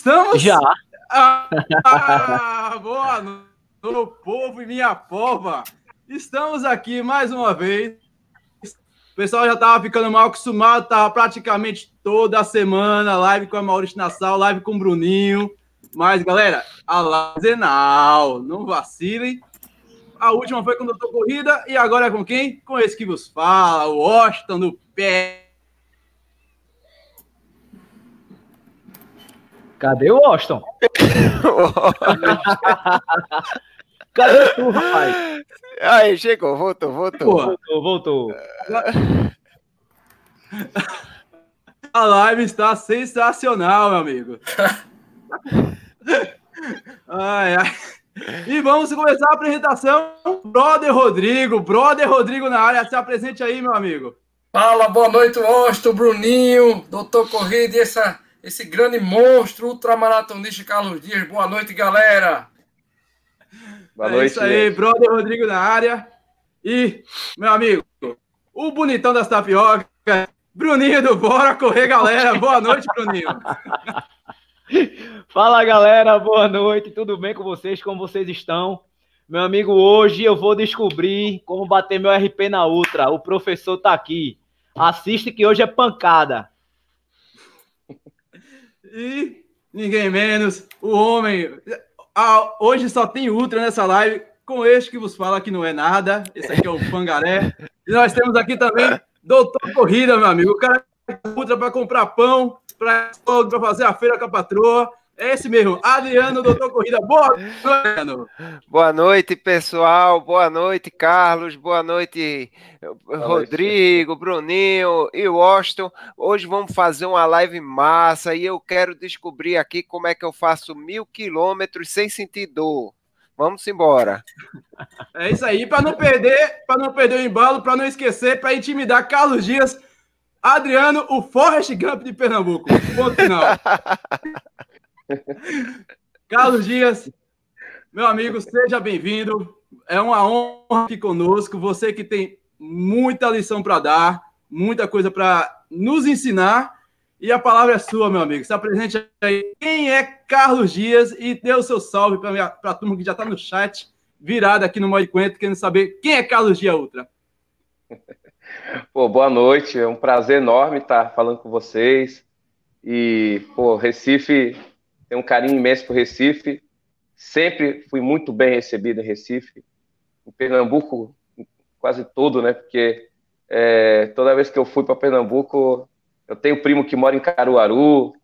Estamos. Já. Ah, ah, boa noite, povo e minha pova. Estamos aqui mais uma vez. O pessoal já estava ficando mal acostumado, estava praticamente toda semana live com a Maurício Nassau, live com o Bruninho. Mas, galera, a não, não vacilem. A última foi com o Doutor Corrida e agora é com quem? Com esse que vos fala, o Washington do pé. Cadê o Washington? Cadê tu, rapaz? Aí, chegou, voltou, voltou. Voltou, voltou. A live está sensacional, meu amigo. ai, ai. E vamos começar a apresentação. Brother Rodrigo, Brother Rodrigo na área. Se apresente aí, meu amigo. Fala, boa noite, Austin, Bruninho, Doutor Corrida e essa, esse grande monstro ultramaratonista Carlos Dias. Boa noite, galera. Boa é noite. Isso aí. Brother Rodrigo na área. E, meu amigo, o bonitão das tapiocas, Bruninho do Bora Correr, galera. Boa noite, Bruninho. Fala galera, boa noite, tudo bem com vocês? Como vocês estão? Meu amigo, hoje eu vou descobrir como bater meu RP na Ultra. O professor tá aqui. Assiste que hoje é pancada. E ninguém menos, o homem. Ah, hoje só tem Ultra nessa live. Com este que vos fala que não é nada. Esse aqui é o Pangaré. E nós temos aqui também Doutor Corrida, meu amigo. O cara Ultra para comprar pão, para fazer a feira com a patroa. É esse mesmo, Adriano, doutor Corrida. Boa noite, Adriano. Boa noite, pessoal. Boa noite, Carlos. Boa noite, Boa Rodrigo, noite. Bruninho e Washington. Hoje vamos fazer uma live massa e eu quero descobrir aqui como é que eu faço mil quilômetros sem sentir dor. Vamos embora. É isso aí, para não perder, para não perder o embalo, para não esquecer, para intimidar Carlos Dias Adriano, o Forrest Gump de Pernambuco. Ponto final. Carlos Dias, meu amigo, seja bem-vindo. É uma honra aqui conosco. Você que tem muita lição para dar, muita coisa para nos ensinar. E a palavra é sua, meu amigo. Se apresente aí. Quem é Carlos Dias? E dê o seu salve para a turma que já está no chat, virada aqui no Mod Quento, querendo saber quem é Carlos Dias Ultra. Pô, boa noite, é um prazer enorme estar falando com vocês. E, pô, Recife, tem um carinho imenso por Recife. Sempre fui muito bem recebido em Recife. Em Pernambuco, quase todo, né? Porque é, toda vez que eu fui para Pernambuco, eu tenho primo que mora em Caruaru.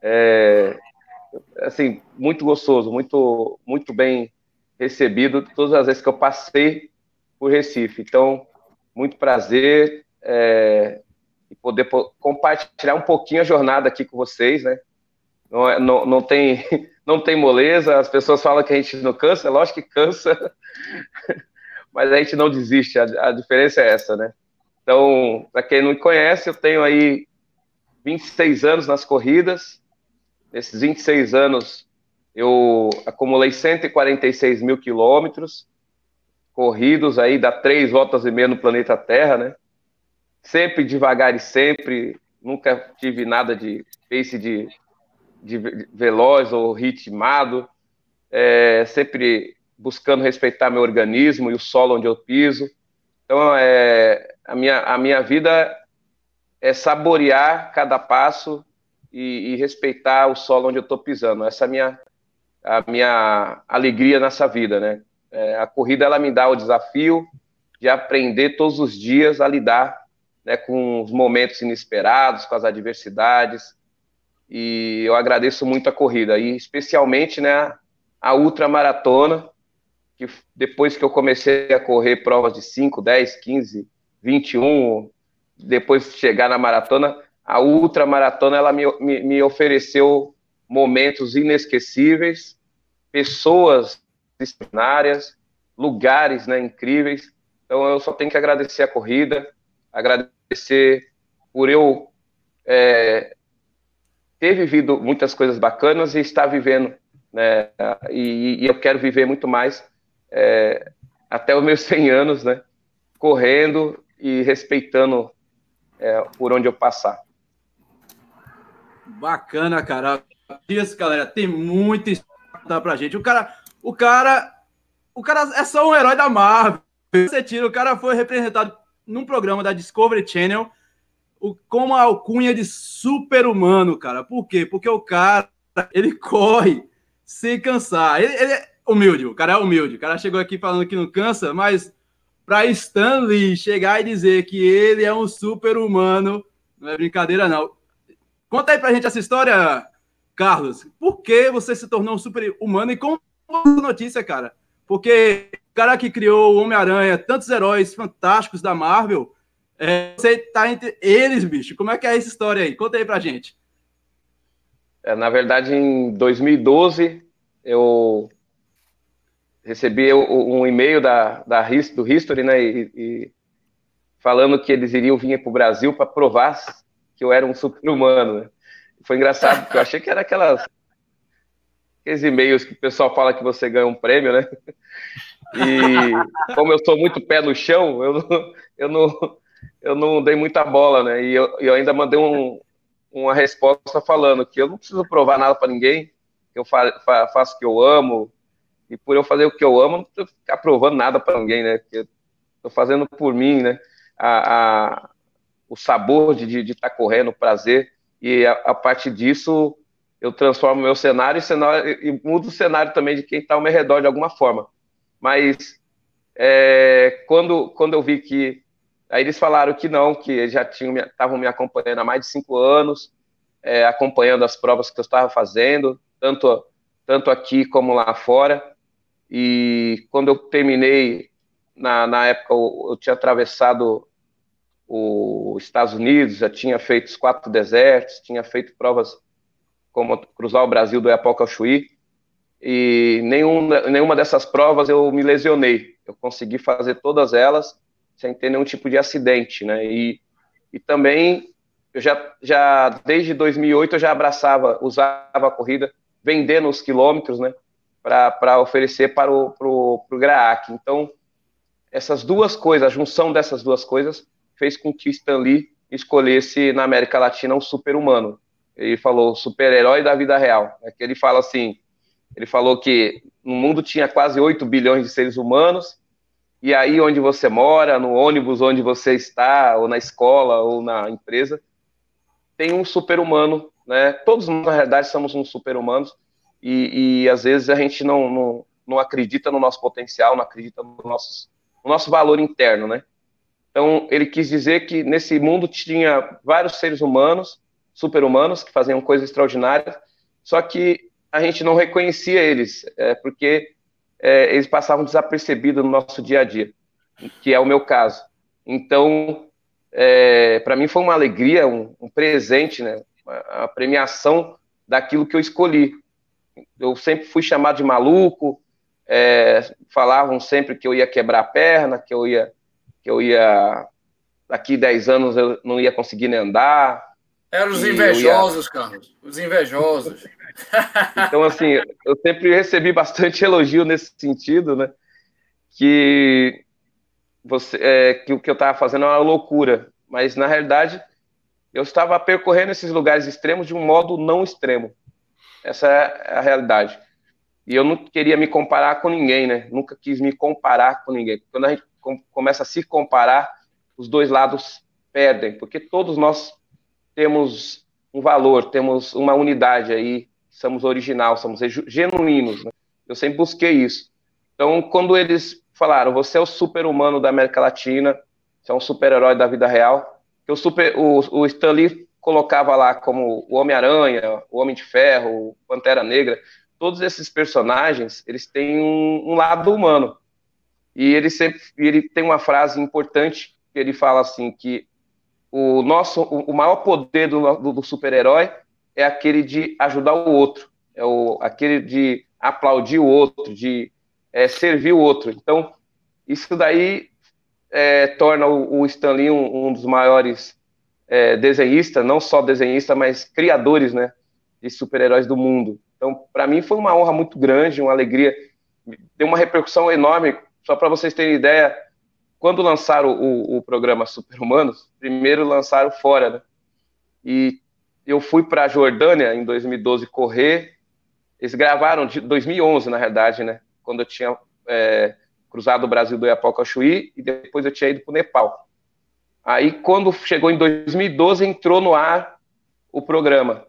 É, assim, muito gostoso, muito, muito bem recebido todas as vezes que eu passei por Recife. Então, muito prazer é, poder compartilhar um pouquinho a jornada aqui com vocês, né? Não, é, não, não, tem, não tem moleza, as pessoas falam que a gente não cansa, é lógico que cansa, mas a gente não desiste, a, a diferença é essa, né? Então, para quem não me conhece, eu tenho aí 26 anos nas corridas, nesses 26 anos eu acumulei 146 mil quilômetros, corridos aí, dá três voltas e meia no planeta Terra, né? Sempre devagar e sempre, nunca tive nada de pace de, de veloz ou ritmado, é, sempre buscando respeitar meu organismo e o solo onde eu piso. Então, é, a, minha, a minha vida é saborear cada passo e, e respeitar o solo onde eu estou pisando. Essa é a minha, a minha alegria nessa vida, né? É, a corrida ela me dá o desafio de aprender todos os dias a lidar né, com os momentos inesperados, com as adversidades. E eu agradeço muito a corrida, e especialmente né, a ultramaratona, que depois que eu comecei a correr provas de 5, 10, 15, 21, depois de chegar na maratona, a ultramaratona ela me, me, me ofereceu momentos inesquecíveis, pessoas extraordinárias, lugares né, incríveis. Então eu só tenho que agradecer a corrida, agradecer por eu é, ter vivido muitas coisas bacanas e estar vivendo, né? E, e eu quero viver muito mais é, até os meus 100 anos, né? Correndo e respeitando é, por onde eu passar. Bacana, cara. Isso, galera, tem muita história pra gente. O cara, o cara, o cara é só um herói da Marvel. Você tira, o cara foi representado num programa da Discovery Channel o, como a alcunha de super-humano, cara. Por quê? Porque o cara, ele corre sem cansar. Ele, ele, é humilde, o cara é humilde. O cara chegou aqui falando que não cansa, mas para Stanley chegar e dizer que ele é um super-humano, não é brincadeira, não. Conta aí pra gente essa história, Carlos. Por que você se tornou um super-humano e como notícia, cara? Porque o cara que criou o Homem-Aranha, tantos heróis fantásticos da Marvel, é, você tá entre eles, bicho. Como é que é essa história aí? Conta aí pra gente. É, na verdade, em 2012, eu recebi um e-mail da, da, do History, né, e, e falando que eles iriam vir para o Brasil para provar que eu era um super-humano. Né? Foi engraçado, porque eu achei que era aquelas aqueles e-mails que o pessoal fala que você ganha um prêmio, né? E como eu sou muito pé no chão, eu eu não, eu não dei muita bola, né? E eu, eu ainda mandei um, uma resposta falando que eu não preciso provar nada para ninguém, que eu fa, fa, faço o que eu amo, e por eu fazer o que eu amo, não preciso ficar provando nada para ninguém, né? Porque estou fazendo por mim, né? A, a o sabor de estar tá correndo, o prazer, e a, a partir disso eu transformo meu cenário, cenário e mudo o cenário também de quem está ao meu redor de alguma forma. Mas é, quando, quando eu vi que. Aí eles falaram que não, que já tinham estavam me acompanhando há mais de cinco anos, é, acompanhando as provas que eu estava fazendo, tanto, tanto aqui como lá fora. E quando eu terminei, na, na época eu, eu tinha atravessado os Estados Unidos, já tinha feito os quatro desertos, tinha feito provas como cruzar o Brasil do Iapoca ao Chuí, e nenhum, nenhuma dessas provas eu me lesionei. Eu consegui fazer todas elas sem ter nenhum tipo de acidente, né? E, e também eu já, já desde 2008 eu já abraçava, usava a corrida, vendendo os quilômetros, né? para oferecer para o pro, pro GRAAC. Então, essas duas coisas, a junção dessas duas coisas, fez com que Stan Lee escolhesse na América Latina um super-humano. Ele falou super-herói da vida real. É que ele fala assim, ele falou que no mundo tinha quase 8 bilhões de seres humanos, e aí onde você mora, no ônibus onde você está, ou na escola, ou na empresa, tem um super-humano, né? Todos, na realidade, somos uns super-humanos, e, e às vezes a gente não, não, não acredita no nosso potencial, não acredita no nosso, no nosso valor interno, né? Então, ele quis dizer que nesse mundo tinha vários seres humanos, super-humanos, que faziam coisas extraordinárias, só que a gente não reconhecia eles, é, porque é, eles passavam desapercebidos no nosso dia a dia, que é o meu caso. Então, é, para mim foi uma alegria, um, um presente, né? a premiação daquilo que eu escolhi eu sempre fui chamado de maluco, é, falavam sempre que eu ia quebrar a perna, que eu ia, que eu ia, daqui 10 anos eu não ia conseguir nem andar. Eram os invejosos, ia... Carlos, os invejosos. Então, assim, eu sempre recebi bastante elogio nesse sentido, né, que, você, é, que o que eu estava fazendo era uma loucura, mas, na realidade, eu estava percorrendo esses lugares extremos de um modo não extremo. Essa é a realidade. E eu não queria me comparar com ninguém, né? Nunca quis me comparar com ninguém. Quando a gente começa a se comparar, os dois lados perdem, porque todos nós temos um valor, temos uma unidade aí, somos original, somos genuínos. Né? Eu sempre busquei isso. Então, quando eles falaram, você é o super-humano da América Latina, você é um super-herói da vida real, que o, super, o, o Stanley colocava lá como o Homem-Aranha, o Homem de Ferro, o Pantera Negra, todos esses personagens, eles têm um, um lado humano. E ele sempre ele tem uma frase importante que ele fala assim que o nosso o, maior poder do, do, do super-herói é aquele de ajudar o outro, é o, aquele de aplaudir o outro, de é, servir o outro. Então, isso daí é, torna o, o Stan Lee um, um dos maiores é, desenhista, não só desenhista, mas criadores, né, de super-heróis do mundo. Então, para mim foi uma honra muito grande, uma alegria, deu uma repercussão enorme. Só para vocês terem ideia, quando lançaram o, o programa Super Humanos, primeiro lançaram fora, né? E eu fui para a Jordânia em 2012 correr. Eles gravaram de 2011, na verdade, né? Quando eu tinha é, cruzado o Brasil do Iapoca ao Chuí e depois eu tinha ido para o Nepal. Aí, quando chegou em 2012, entrou no ar o programa.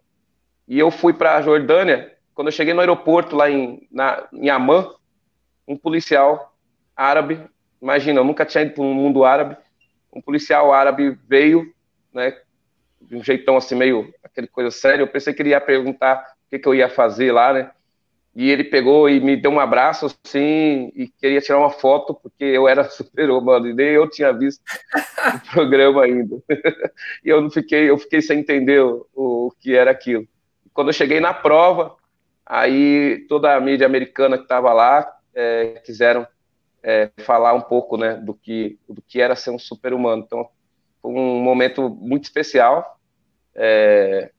E eu fui para a Jordânia. Quando eu cheguei no aeroporto, lá em, na, em Amman, um policial árabe, imagina, eu nunca tinha ido para um mundo árabe, um policial árabe veio, né, de um jeitão assim, meio aquele coisa séria. Eu pensei que ele ia perguntar o que, que eu ia fazer lá, né? E ele pegou e me deu um abraço assim e queria tirar uma foto porque eu era super humano e nem eu tinha visto o programa ainda. e eu não fiquei, eu fiquei sem entender o, o que era aquilo. Quando eu cheguei na prova, aí toda a mídia americana que estava lá é, quiseram é, falar um pouco, né, do que do que era ser um super humano. Então foi um momento muito especial. É,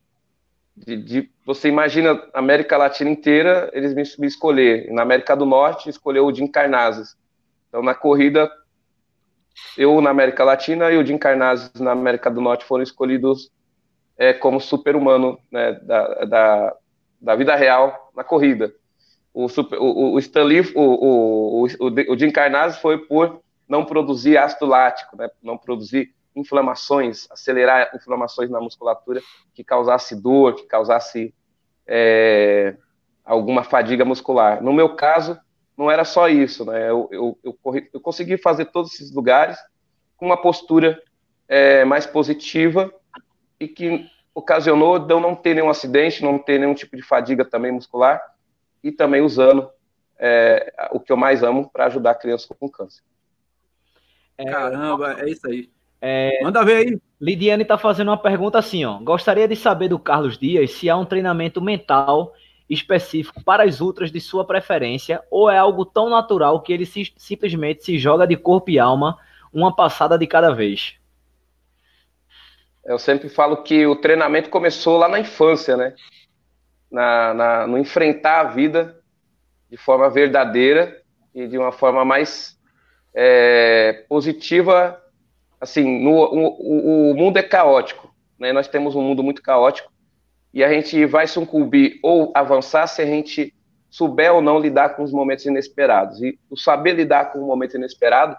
de, de, você imagina a América Latina inteira, eles me, me escolher. Na América do Norte, escolheu o Jim Carnazes. Então, na corrida, eu na América Latina e o Jim Carnazes na América do Norte foram escolhidos é, como super-humano né, da, da, da, vida real na corrida. O, super, o, o Stanley, o, o, o, o Jim Carnazes foi por não produzir ácido lático, né, não produzir inflamações, acelerar inflamações na musculatura que causasse dor, que causasse é, alguma fadiga muscular. No meu caso, não era só isso, né? Eu, eu, eu, corri, eu consegui fazer todos esses lugares com uma postura é, mais positiva e que ocasionou de eu não ter nenhum acidente, não ter nenhum tipo de fadiga também muscular e também usando é, o que eu mais amo para ajudar crianças com câncer. Caramba, é isso aí. É, Manda ver aí. Lidiane está fazendo uma pergunta assim, ó. Gostaria de saber do Carlos Dias se há um treinamento mental específico para as ultras de sua preferência ou é algo tão natural que ele se, simplesmente se joga de corpo e alma uma passada de cada vez. Eu sempre falo que o treinamento começou lá na infância, né? Na, na, no enfrentar a vida de forma verdadeira e de uma forma mais é, positiva assim, no, o, o mundo é caótico, né? Nós temos um mundo muito caótico e a gente vai sucumbir ou avançar se a gente souber ou não lidar com os momentos inesperados. E o saber lidar com o momento inesperado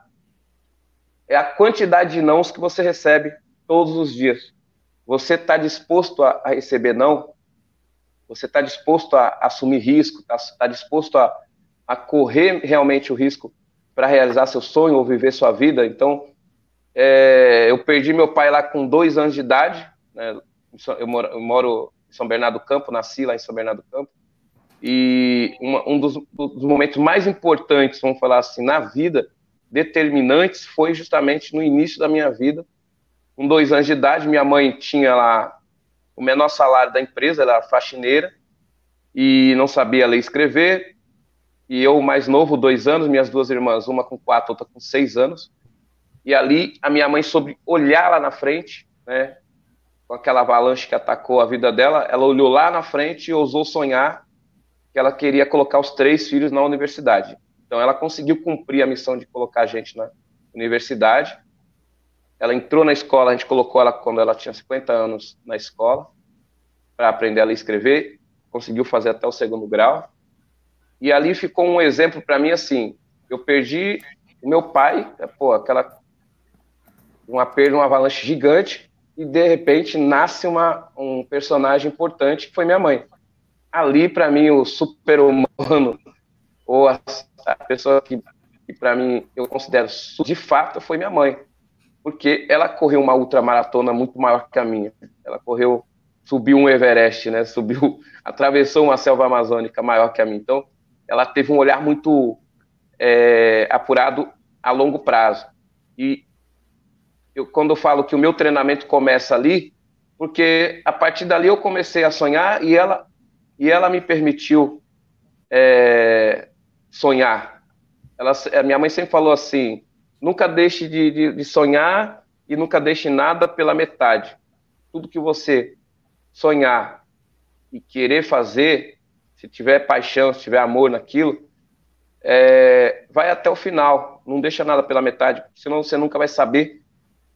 é a quantidade de nãos que você recebe todos os dias. Você está disposto a, a, receber não? Você está disposto a, assumir risco? Está tá disposto a, a correr realmente o risco para realizar seu sonho ou viver sua vida? Então, é, eu perdi meu pai lá com dois anos de idade. Né? Eu, moro, eu, moro, em São Bernardo do Campo, nasci lá em São Bernardo do Campo. E uma, um dos, dos, momentos mais importantes, vamos falar assim, na vida, determinantes, foi justamente no início da minha vida. Com dois anos de idade, minha mãe tinha lá o menor salário da empresa, era faxineira, e não sabia ler e escrever. E eu, mais novo, dois anos, minhas duas irmãs, uma com quatro, outra com seis anos. E ali a minha mãe soube olhar lá na frente, né? Com aquela avalanche que atacou a vida dela, ela olhou lá na frente e ousou sonhar que ela queria colocar os três filhos na universidade. Então ela conseguiu cumprir a missão de colocar a gente na universidade. Ela entrou na escola, a gente colocou ela quando ela tinha 50 anos na escola para aprender a ler e escrever, conseguiu fazer até o segundo grau. E ali ficou um exemplo para mim assim, eu perdi o meu pai, pô, aquela uma perda, uma avalanche gigante, e de repente nasce uma, um personagem importante que foi minha mãe. Ali, para mim, o super-humano, ou a, a, pessoa que, que para mim eu considero de fato, foi minha mãe. Porque ela correu uma ultramaratona muito maior que a minha. Ela correu, subiu um Everest, né? Subiu, atravessou uma selva amazônica maior que a minha. Então, ela teve um olhar muito é, apurado a longo prazo. E eu, quando eu falo que o meu treinamento começa ali, porque a partir dali eu comecei a sonhar e ela, e ela me permitiu é, sonhar. Ela, a minha mãe sempre falou assim: nunca deixe de, de, de sonhar e nunca deixe nada pela metade. Tudo que você sonhar e querer fazer, se tiver paixão, se tiver amor naquilo, é, vai até o final. Não deixa nada pela metade, senão você nunca vai saber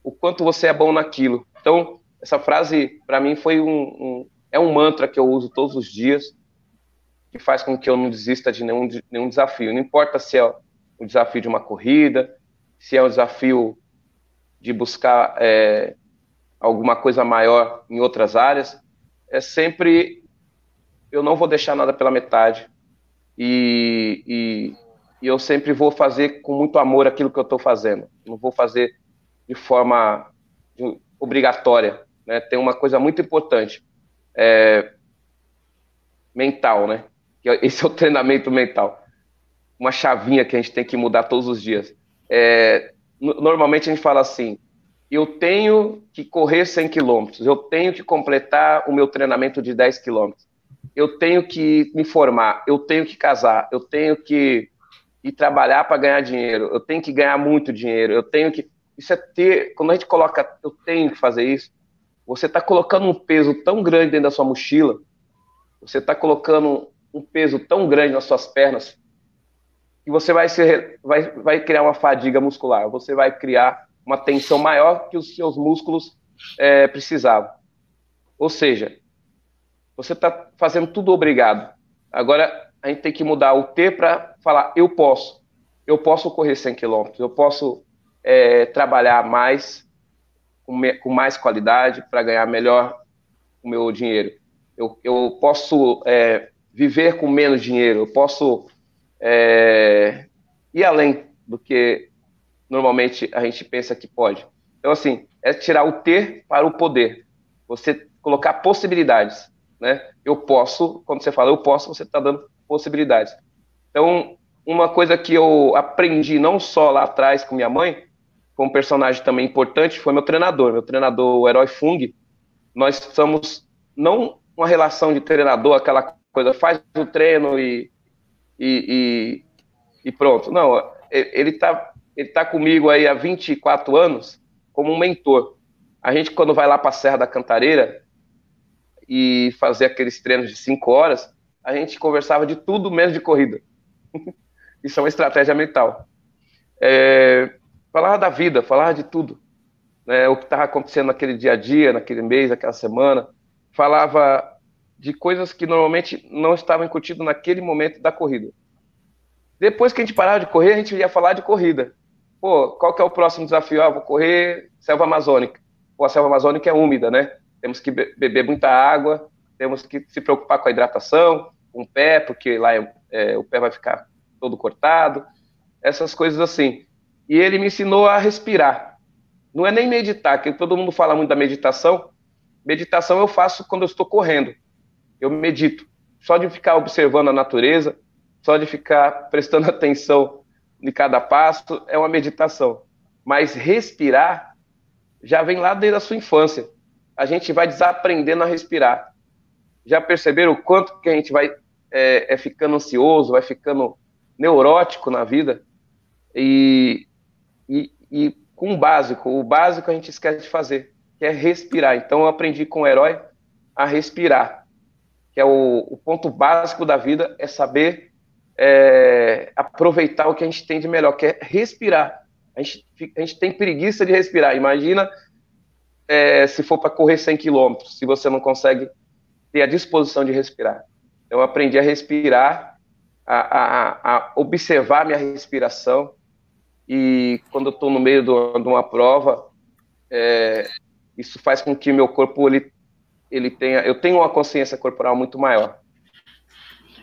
o quanto você é bom naquilo. Então, essa frase, para mim, foi um, um, é um mantra que eu uso todos os dias, que faz com que eu não desista de nenhum, de nenhum desafio. Não importa se é o desafio de uma corrida, se é o desafio de buscar é, alguma coisa maior em outras áreas, é sempre eu não vou deixar nada pela metade e, e, e eu sempre vou fazer com muito amor aquilo que eu estou fazendo. Não vou fazer de forma obrigatória. Né? Tem uma coisa muito importante, é, mental, né? É, esse é o treinamento mental. Uma chavinha que a gente tem que mudar todos os dias. É, normalmente a gente fala assim: eu tenho que correr 100 quilômetros, eu tenho que completar o meu treinamento de 10 quilômetros, eu tenho que me formar, eu tenho que casar, eu tenho que ir trabalhar para ganhar dinheiro, eu tenho que ganhar muito dinheiro, eu tenho que. Isso é ter. Quando a gente coloca, eu tenho que fazer isso, você está colocando um peso tão grande dentro da sua mochila, você está colocando um peso tão grande nas suas pernas, que você vai, ser, vai, vai criar uma fadiga muscular, você vai criar uma tensão maior que os seus músculos é, precisavam. Ou seja, você está fazendo tudo obrigado. Agora a gente tem que mudar o T para falar eu posso. Eu posso correr 100 km, eu posso é, trabalhar mais, com, me, com mais qualidade, para ganhar melhor o meu dinheiro. Eu, eu posso é, viver com menos dinheiro, eu posso é, ir além do que normalmente a gente pensa que pode. Então, assim, é tirar o ter para o poder. Você colocar possibilidades, né? Eu posso, quando você fala eu posso, você está dando possibilidades. Então, uma coisa que eu aprendi não só lá atrás com minha mãe, com um personagem também importante, foi meu treinador, meu treinador, o Herói Fung. Nós somos não uma relação de treinador, aquela coisa, faz o treino e, e, e, e pronto. Não, ele está ele tá comigo aí há 24 anos como um mentor. A gente, quando vai lá para a Serra da Cantareira e fazer aqueles treinos de 5 horas, a gente conversava de tudo menos de corrida. Isso é uma estratégia mental. É, falava da vida, falava de tudo. Né, o que estava acontecendo naquele dia a dia, naquele mês, naquela semana. Falava de coisas que normalmente não estavam incutidas naquele momento da corrida. Depois que a gente parava de correr, a gente ia falar de corrida. Pô, qual que é o próximo desafio? Ah, vou correr selva amazônica. Pô, a selva amazônica é úmida, né? Temos que beber muita água, temos que se preocupar com a hidratação, com o pé, porque lá é, é, o pé vai ficar todo cortado, essas coisas assim. E ele me ensinou a respirar. Não é nem meditar, que todo mundo fala muito da meditação. Meditação eu faço quando eu estou correndo eu medito. Só de ficar observando a natureza, só de ficar prestando atenção em cada passo, é uma meditação. Mas respirar já vem lá desde a sua infância. A gente vai desaprendendo a respirar. Já perceberam o quanto que a gente vai é, é ficando ansioso, vai ficando neurótico na vida? E, e, e com o básico, o básico a gente esquece de fazer, que é respirar. Então eu aprendi com o herói a respirar que é o, o ponto básico da vida, é saber é, aproveitar o que a gente tem de melhor, que é respirar. A gente, a gente tem preguiça de respirar. Imagina é, se for para correr 100 quilômetros, se você não consegue ter a disposição de respirar. Então, eu aprendi a respirar, a, a, a observar minha respiração, e quando eu estou no meio de uma prova, é, isso faz com que meu corpo ele ele tenha, eu tenho uma consciência corporal muito maior.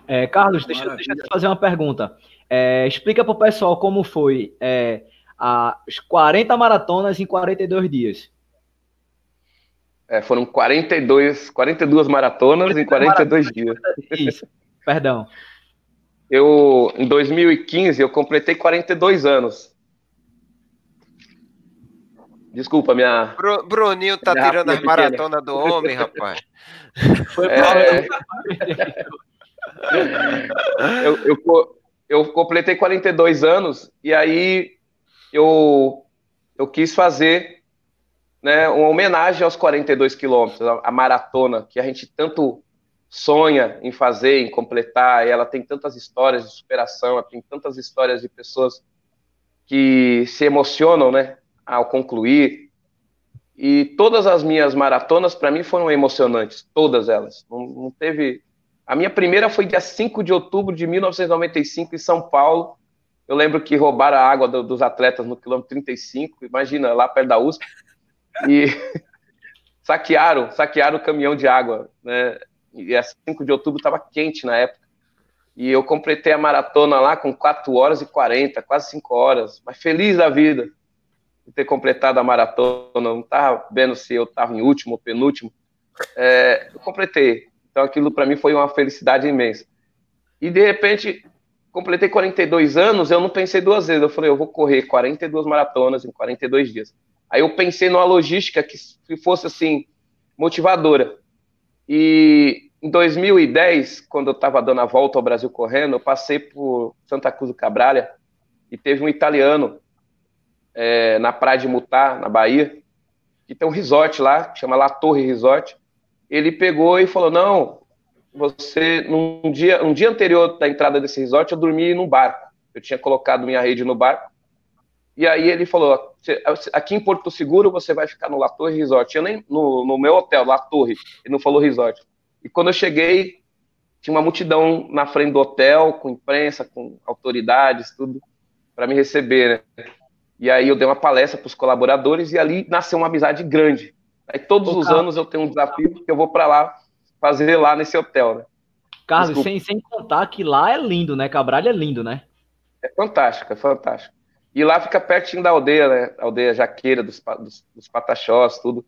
É, Carlos, deixa, deixa, eu te fazer uma pergunta. É, explica para o pessoal como foi é, as 40 maratonas em 42 dias. É, foram 42, 42 maratonas 42 em 42 maratonas, dias. Isso, perdão. Eu, em 2015, eu completei 42 anos. Desculpa, minha. Bru Bruninho tá minha tirando as maratonas do homem, rapaz. Foi é... eu, eu, eu completei 42 anos e aí eu, eu quis fazer né, uma homenagem aos 42 quilômetros, a, a maratona, que a gente tanto sonha em fazer, em completar, e ela tem tantas histórias de superação, ela tem tantas histórias de pessoas que se emocionam, né, ao concluir. E todas as minhas maratonas, para mim, foram emocionantes, todas elas. Não, não, teve. A minha primeira foi dia 5 de outubro de 1995, em São Paulo. Eu lembro que roubaram a água do, dos atletas no quilômetro 35, imagina, lá perto da USP. E saquearam, saquearam o caminhão de água, né? E a 5 de outubro estava quente na época. E eu completei a maratona lá com 4 horas e 40, quase 5 horas, mas feliz da vida ter completado a maratona, não estava vendo se eu estava em último ou penúltimo. É, eu completei. Então aquilo para mim foi uma felicidade imensa. E de repente, completei 42 anos, eu não pensei duas vezes. Eu falei, eu vou correr 42 maratonas em 42 dias. Aí eu pensei numa logística que fosse assim motivadora. E em 2010, quando eu estava dando a volta ao Brasil correndo, eu passei por Santa Cruz do Cabralha e teve um italiano é, na praia de Mutá, na Bahia, que tem um resort lá, que chama La Torre Resort. Ele pegou e falou: Não, você, num dia, um dia anterior da entrada desse resort, eu dormi num barco. Eu tinha colocado minha rede no barco. E aí ele falou: aqui em Porto Seguro você vai ficar no La Torre Resort. Eu nem no, no meu hotel, La Torre. Ele não falou resort. E quando eu cheguei, tinha uma multidão na frente do hotel, com imprensa, com autoridades, tudo, para me receber, né? E aí eu dei uma palestra para os colaboradores e ali nasceu uma amizade grande. Aí todos os anos eu tenho um desafio que eu vou para lá fazer lá nesse hotel, né? Carlos, sem, sem contar que lá é lindo, né? Cabral é lindo, né? É fantástico, é fantástico. E lá fica pertinho da aldeia, né? A aldeia jaqueira, dos, dos, dos pataxós, tudo.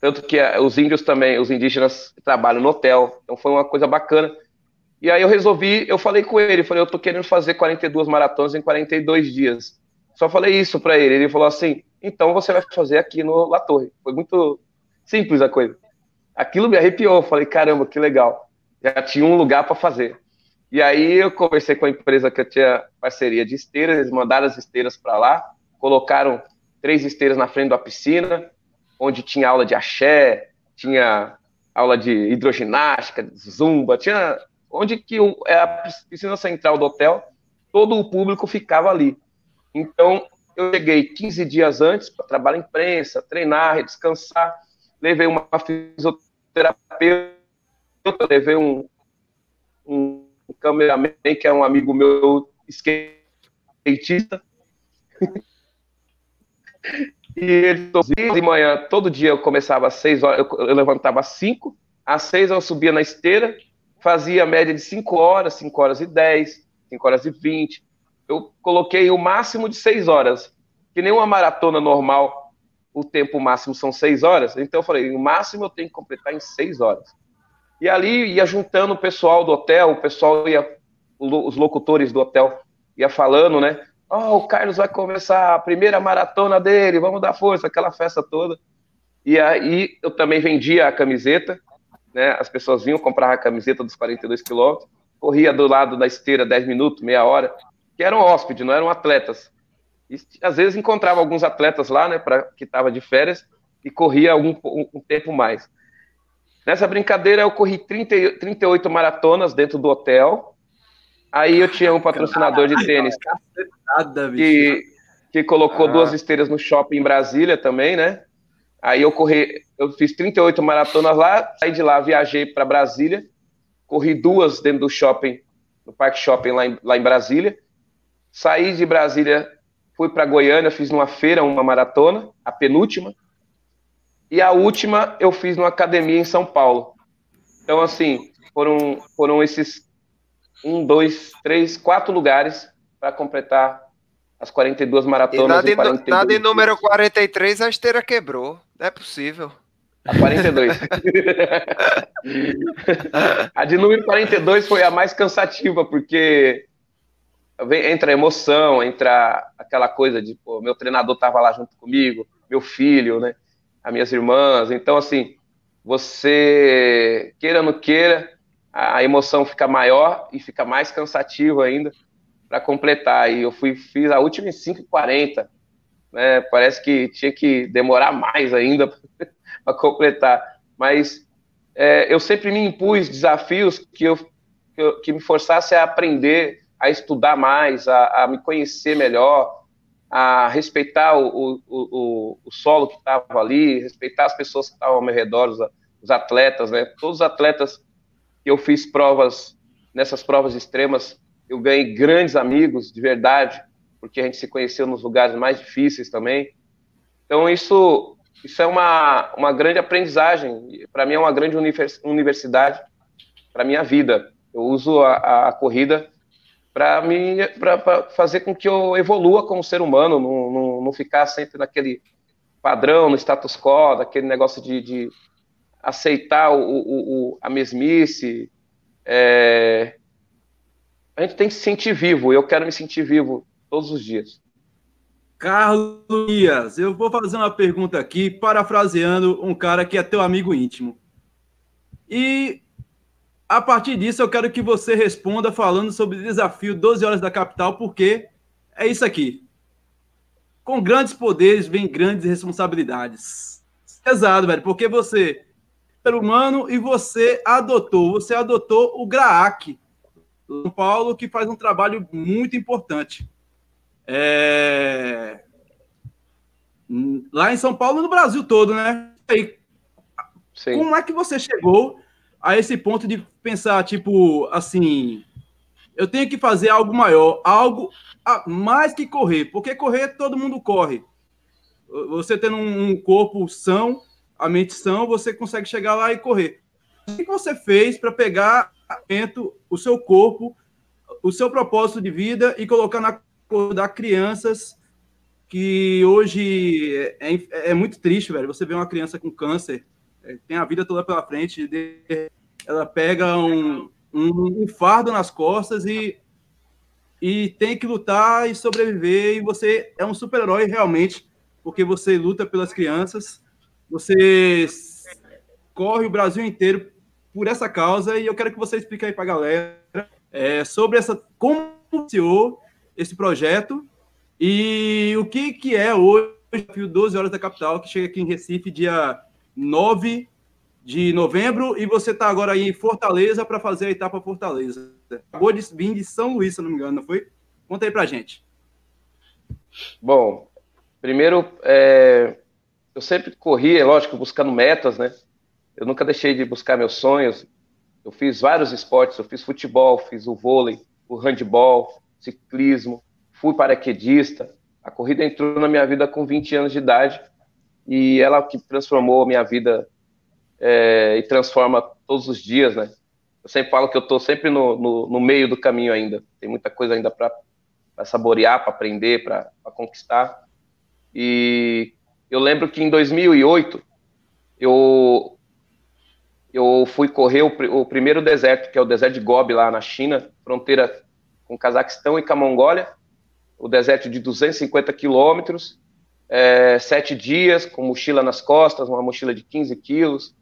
Tanto que eh, os índios também, os indígenas trabalham no hotel. Então foi uma coisa bacana. E aí eu resolvi, eu falei com ele, falei, eu tô querendo fazer 42 maratonas em 42 dias. Só falei isso para ele. Ele falou assim: então você vai fazer aqui no La Torre. Foi muito simples a coisa. Aquilo me arrepiou. Falei: caramba, que legal. Já tinha um lugar para fazer. E aí eu conversei com a empresa que eu tinha parceria de esteiras, eles mandaram as esteiras para lá, colocaram três esteiras na frente da piscina, onde tinha aula de axé, tinha aula de hidroginástica, zumba, tinha onde que é a piscina central do hotel, todo o público ficava ali. Então, eu cheguei 15 dias antes para trabalhar imprensa, treinar, descansar. Levei uma fisioterapeuta, levei um, um cameraman, que é um amigo meu, skatista. e ele de manhã, todo dia eu começava às 6 horas, eu, eu levantava às 5, às 6 eu subia na esteira, fazia a média de 5 horas, 5 horas e 10, 5 horas e 20, eu coloquei o máximo de seis horas, que nem uma maratona normal, o tempo máximo são seis horas, então eu falei, o máximo eu tenho que completar em seis horas. E ali ia juntando o pessoal do hotel, o pessoal ia, os locutores do hotel ia falando, né? Oh, o Carlos vai começar a primeira maratona dele, vamos dar força, aquela festa toda. E aí eu também vendia a camiseta, né? As pessoas vinham comprar a camiseta dos 42 quilômetros, corria do lado da esteira 10 minutos, meia hora, que eram hóspedes, não eram atletas. E, às vezes encontrava alguns atletas lá, né, pra, que estava de férias e corria algum um, um, tempo mais. Nessa brincadeira eu corri 30, 38 maratonas dentro do hotel. Aí eu tinha um patrocinador de tênis que, que colocou ah. duas esteiras no shopping em Brasília também, né? Aí eu corri, eu fiz 38 maratonas lá, saí de lá, viajei para Brasília, corri duas dentro do shopping, no Parque Shopping lá em, lá em Brasília, Saí de Brasília, fui para Goiânia, fiz numa feira uma maratona, a penúltima. E a última eu fiz numa academia em São Paulo. Então, assim, foram, foram esses um, dois, três, quatro lugares para completar as 42 maratonas. E na, de, na de número 43 a esteira quebrou. Não é possível. A 42. a de número 42 foi a mais cansativa, porque entra a emoção, entra aquela coisa de, pô, meu treinador estava lá junto comigo, meu filho, né, as minhas irmãs, então, assim, você, queira ou não queira, a emoção fica maior e fica mais cansativo ainda para completar, e eu fui, fiz a última em 5h40, né, parece que tinha que demorar mais ainda para completar, mas é, eu sempre me impus desafios que eu, que, eu, que me forçasse a aprender a estudar mais, a, a me conhecer melhor. a respeitar o, o, o, o solo que estava ali, respeitar as pessoas que estavam ao meu redor, os, os atletas, né? Todos os atletas que eu fiz provas, nessas provas extremas, eu ganhei grandes amigos, de verdade, porque a gente se conheceu nos lugares mais difíceis também. Então, isso, isso é uma, uma grande aprendizagem. Para mim, é uma grande universidade para minha vida. Eu uso a, a corrida para fazer com que eu evolua como ser humano, não, não, não, ficar sempre naquele padrão, no status quo, naquele negócio de, de aceitar o, o, o, a mesmice. É... A gente tem que se sentir vivo, eu quero me sentir vivo todos os dias. Carlos Dias, eu vou fazer uma pergunta aqui, parafraseando um cara que é teu amigo íntimo. E a partir disso, eu quero que você responda falando sobre o desafio 12 horas da capital, porque é isso aqui. Com grandes poderes vem grandes responsabilidades. Pesado, velho, porque você, ser humano, e você adotou, você adotou o GRAAC, São Paulo, que faz um trabalho muito importante. É... Lá em São Paulo, no Brasil todo, né? E como é que você chegou a esse ponto de pensar, tipo, assim, eu tenho que fazer algo maior, algo mais que correr, porque correr todo mundo corre. Você tendo um corpo são, a mente são, você consegue chegar lá e correr. O que você fez para pegar o seu corpo, o seu propósito de vida e colocar na cor da crianças que hoje é, é, é muito triste, velho. Você vê uma criança com câncer, tem a vida toda pela frente, ela pega um, um, um fardo nas costas e, e tem que lutar e sobreviver, e você é um super-herói realmente, porque você luta pelas crianças, você corre o Brasil inteiro por essa causa, e eu quero que você explique aí para a galera é, sobre essa como iniciou esse projeto e o que, que é hoje o desafio 12 Horas da Capital, que chega aqui em Recife dia 9 de novembro, e você está agora aí em Fortaleza para fazer a etapa Fortaleza. Acabou de vir de São Luís, se não me engano, não foi? Conta aí para gente. Bom, primeiro, é, eu sempre corri, é lógico, buscando metas, né? Eu nunca deixei de buscar meus sonhos. Eu fiz vários esportes, eu fiz futebol, fiz o vôlei, o handball, ciclismo, fui paraquedista. A corrida entrou na minha vida com 20 anos de idade e ela que transformou a minha vida é, e transforma todos os dias, né? Eu sempre falo que eu estou sempre no, no, no, meio do caminho ainda. Tem muita coisa ainda para saborear, para aprender, para conquistar. E eu lembro que em 2008 eu eu fui correr o, o, primeiro deserto, que é o deserto de Gobi lá na China, fronteira com o Cazaquistão e com a Mongólia, o deserto de 250 quilômetros, é, sete dias, com mochila nas costas, uma mochila de 15 quilos,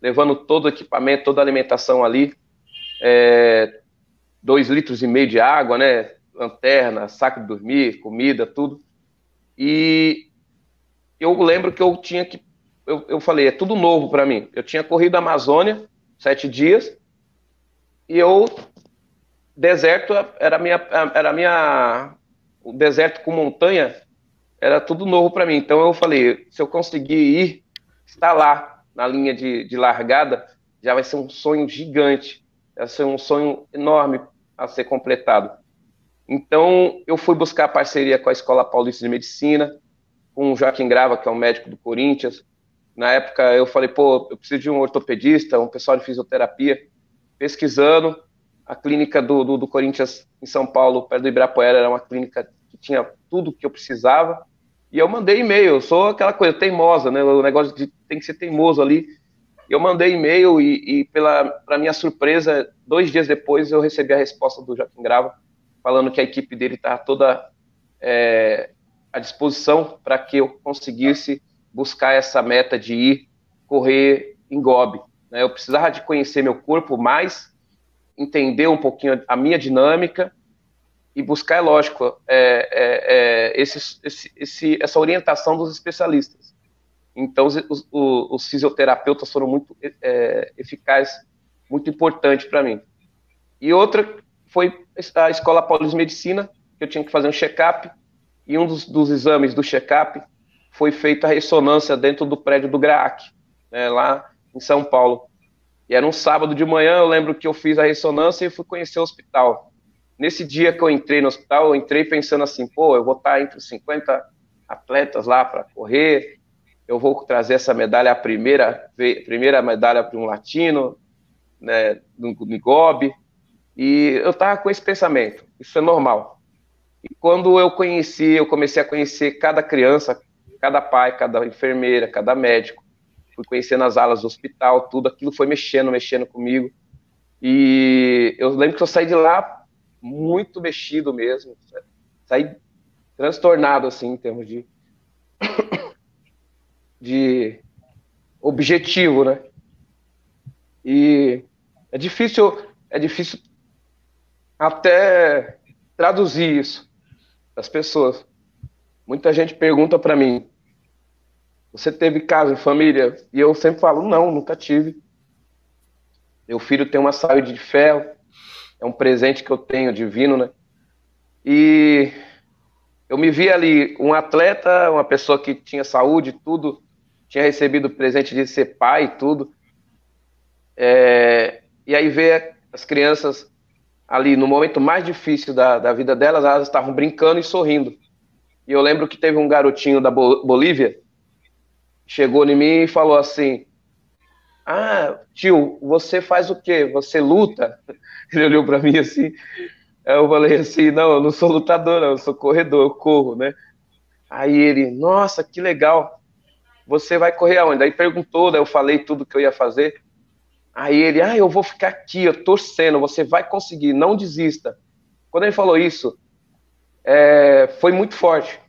levando todo o equipamento, toda a alimentação ali, é, dois litros e meio de água, né, lanterna, saco de dormir, comida, tudo. E eu lembro que eu tinha que, eu, eu falei, é tudo novo para mim. Eu tinha corrido a Amazônia sete dias e eu deserto era minha era minha o deserto com montanha era tudo novo para mim. Então eu falei, se eu conseguir ir, estar lá na linha de, de largada, já vai ser um sonho gigante, vai ser um sonho enorme a ser completado. Então eu fui buscar parceria com a Escola Paulista de Medicina, com o Joaquim Grava, que é um médico do Corinthians. Na época eu falei, pô, eu preciso de um ortopedista, um pessoal de fisioterapia. Pesquisando, a clínica do, do, do Corinthians em São Paulo, perto do Ibirapuera, era uma clínica que tinha tudo que eu precisava. E eu mandei e-mail, eu sou aquela coisa teimosa, né? O negócio de tem que ser teimoso ali. Eu mandei e-mail e, e pela para minha surpresa, dois dias depois eu recebi a resposta do Joaquim Grava, falando que a equipe dele está toda é, à disposição para que eu conseguisse buscar essa meta de ir correr em Gobi. Né? Eu precisava de conhecer meu corpo mais, entender um pouquinho a minha dinâmica e buscar, é lógico, é, é, é esse, esse, essa orientação dos especialistas. Então, os, os, os fisioterapeutas foram muito é, eficazes, muito importante para mim. E outra foi a Escola Paulista de Medicina, que eu tinha que fazer um check-up, e um dos, dos exames do check-up foi feita a ressonância dentro do prédio do GRAAC, né, lá em São Paulo. E era um sábado de manhã, eu lembro que eu fiz a ressonância e fui conhecer o hospital. Nesse dia que eu entrei no hospital, eu entrei pensando assim, pô, eu vou estar entre os 50 atletas lá para correr, eu vou trazer essa medalha, a primeira, primeira medalha para um latino, né, no, no e eu estava com esse pensamento, isso é normal. E quando eu conheci, eu comecei a conhecer cada criança, cada pai, cada enfermeira, cada médico, fui conhecendo as alas do hospital, tudo aquilo foi mexendo, mexendo comigo. E eu lembro que eu saí de lá muito mexido mesmo, saí transtornado assim em termos de de objetivo, né? E é difícil, é difícil até traduzir isso das pessoas. Muita gente pergunta para mim: você teve casa em família? E eu sempre falo: não, nunca tive. Meu filho tem uma saúde de ferro, é um presente que eu tenho divino, né? E eu me vi ali um atleta, uma pessoa que tinha saúde, tudo, tinha recebido o presente de ser pai tudo. É, e aí ver as crianças ali no momento mais difícil da, da vida delas, elas estavam brincando e sorrindo. E eu lembro que teve um garotinho da Bolívia, chegou em mim e falou assim: Ah, tio, você faz o quê? Você luta? Ele olhou para mim assim. Eu falei assim: Não, eu não sou lutador, não, eu sou corredor, eu corro, né? Aí ele: Nossa, que legal. Você vai correr aonde? Aí perguntou, daí eu falei tudo que eu ia fazer. Aí ele, ah, eu vou ficar aqui, eu torcendo, você vai conseguir, não desista. Quando ele falou isso, é, foi muito forte.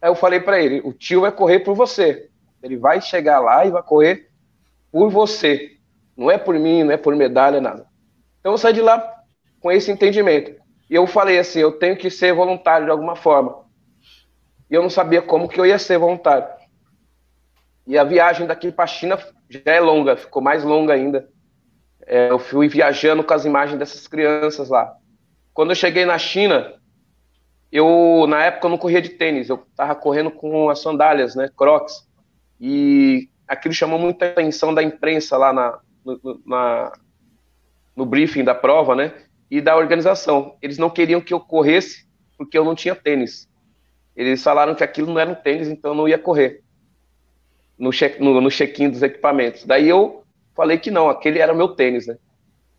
Aí eu falei para ele, o tio vai correr por você. Ele vai chegar lá e vai correr por você. Não é por mim, não é por medalha, nada. Então eu saí de lá com esse entendimento. E eu falei assim, eu tenho que ser voluntário de alguma forma. E eu não sabia como que eu ia ser voluntário. E a viagem daqui para a China já é longa, ficou mais longa ainda. É, eu fui viajando com as imagens dessas crianças lá. Quando eu cheguei na China, eu na época eu não corria de tênis, eu estava correndo com as sandálias, né, Crocs. E aquilo chamou muita atenção da imprensa lá na, no, na, no briefing da prova, né? E da organização. Eles não queriam que eu corresse porque eu não tinha tênis. Eles falaram que aquilo não era um tênis, então eu não ia correr no check-in no, no check dos equipamentos. Daí eu Falei que não, aquele era o meu tênis, né?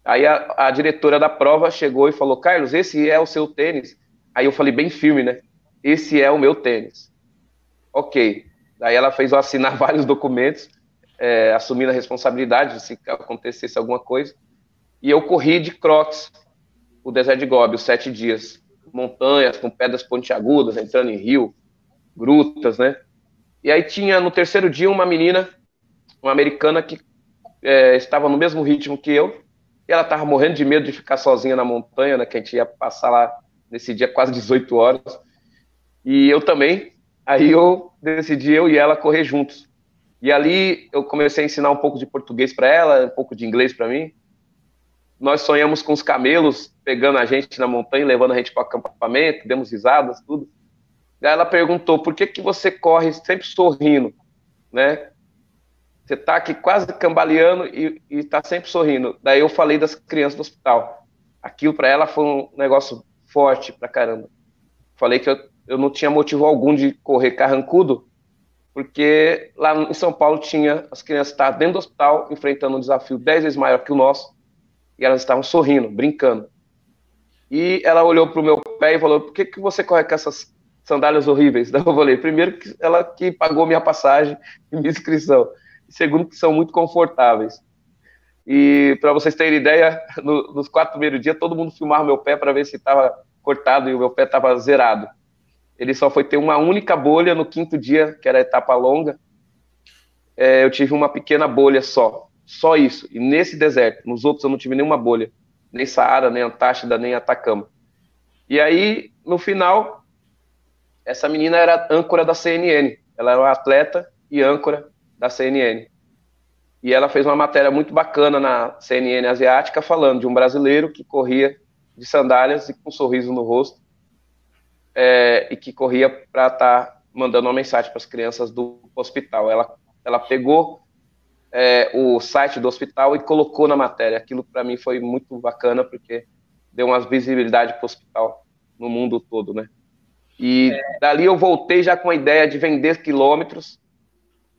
Aí a, a, diretora da prova chegou e falou: Carlos, esse é o seu tênis? Aí eu falei, bem firme, né? Esse é o meu tênis. Ok. Daí ela fez eu assinar vários documentos, é, assumindo a responsabilidade se acontecesse alguma coisa. E eu corri de crocs o deserto de Gobi, os sete dias. Montanhas com pedras pontiagudas, entrando em rio, grutas, né? E aí tinha no terceiro dia uma menina, uma americana que é, estava no mesmo ritmo que eu, e ela estava morrendo de medo de ficar sozinha na montanha, né, que a gente ia passar lá nesse dia quase 18 horas, e eu também, aí eu decidi eu e ela correr juntos. E ali eu comecei a ensinar um pouco de português para ela, um pouco de inglês para mim. Nós sonhamos com os camelos pegando a gente na montanha, levando a gente para o acampamento, demos risadas, tudo. Daí ela perguntou: por que, que você corre sempre sorrindo? Né? Você está aqui quase cambaleando e está sempre sorrindo. Daí eu falei das crianças do hospital. Aquilo para ela foi um negócio forte pra caramba. Falei que eu, eu não tinha motivo algum de correr carrancudo, porque lá em São Paulo tinha as crianças estavam dentro do hospital enfrentando um desafio dez vezes maior que o nosso e elas estavam sorrindo, brincando. E ela olhou para o meu pé e falou: Por que, que você corre com essas sandálias horríveis? Daí eu falei: Primeiro, que ela que pagou minha passagem e minha inscrição segundo que são muito confortáveis. E para vocês terem ideia, no, nos quatro primeiros dias, todo mundo filmava meu pé para ver se estava cortado e o meu pé estava zerado. Ele só foi ter uma única bolha no quinto dia, que era a etapa longa. É, eu tive uma pequena bolha só, só isso. E nesse deserto, nos outros eu não tive nenhuma bolha, nem Saara, nem Antártida, nem Atacama. E aí, no final, essa menina era âncora da CNN. Ela era uma atleta e âncora da CNN. E ela fez uma matéria muito bacana na CNN asiática falando de um brasileiro que corria de sandálias e com um sorriso no rosto. É, e que corria para estar tá mandando uma mensagem para as crianças do hospital. Ela, ela pegou é, o site do hospital e colocou na matéria. Aquilo para mim foi muito bacana, porque deu uma visibilidade para o hospital no mundo todo, né? E é. dali eu voltei já com a ideia de vender quilômetros,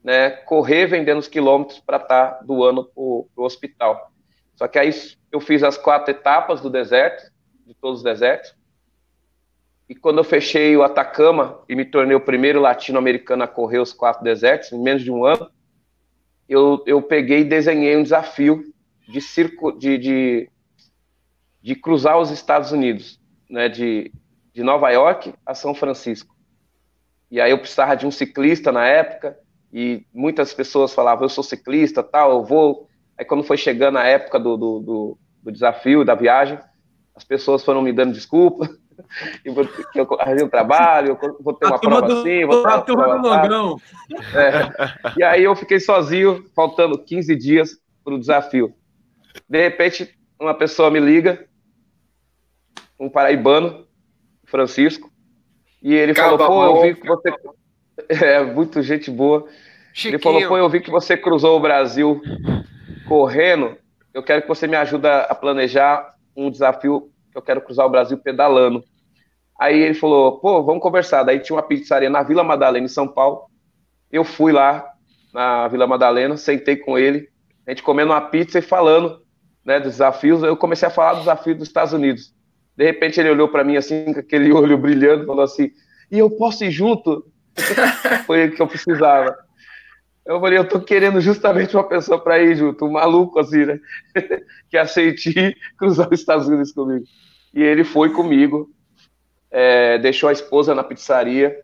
né? Correr vendendo os quilômetros para estar tá doando para o hospital. Só que aí eu fiz as quatro etapas do deserto, de todos os desertos. E quando eu fechei o Atacama e me tornei o primeiro latino-americano a correr os quatro desertos, em menos de um ano, eu, eu peguei e desenhei um desafio de, circo, de, de, de cruzar os Estados Unidos, né, de, de Nova York a São Francisco. E aí eu precisava de um ciclista na época, e muitas pessoas falavam, eu sou ciclista, tal, eu vou. Aí quando foi chegando a época do, do, do, do desafio, da viagem, as pessoas foram me dando desculpa, e vou, que eu arranjei um trabalho, eu vou ter uma prova do, assim, vou ter uma prova longão. É. E aí eu fiquei sozinho, faltando 15 dias para o desafio. De repente, uma pessoa me liga, um paraibano, Francisco, e ele falou, pô, eu vi que você... É, muito gente boa. Chiquinho. Ele falou, pô, eu vi que você cruzou o Brasil correndo, eu quero que você me ajude a planejar um desafio que eu quero cruzar o Brasil pedalando. Aí ele falou, pô, vamos conversar. Daí tinha uma pizzaria na Vila Madalena, em São Paulo. Eu fui lá na Vila Madalena, sentei com ele, a gente comendo uma pizza e falando né, dos desafios. Eu comecei a falar dos desafios dos Estados Unidos. De repente ele olhou para mim assim, com aquele olho brilhando, falou assim: e eu posso ir junto? Foi o que eu precisava. Eu falei, eu tô querendo justamente uma pessoa para ir junto, um maluco assim, né? que aceite cruzar os Estados Unidos comigo. E ele foi comigo, é, deixou a esposa na pizzaria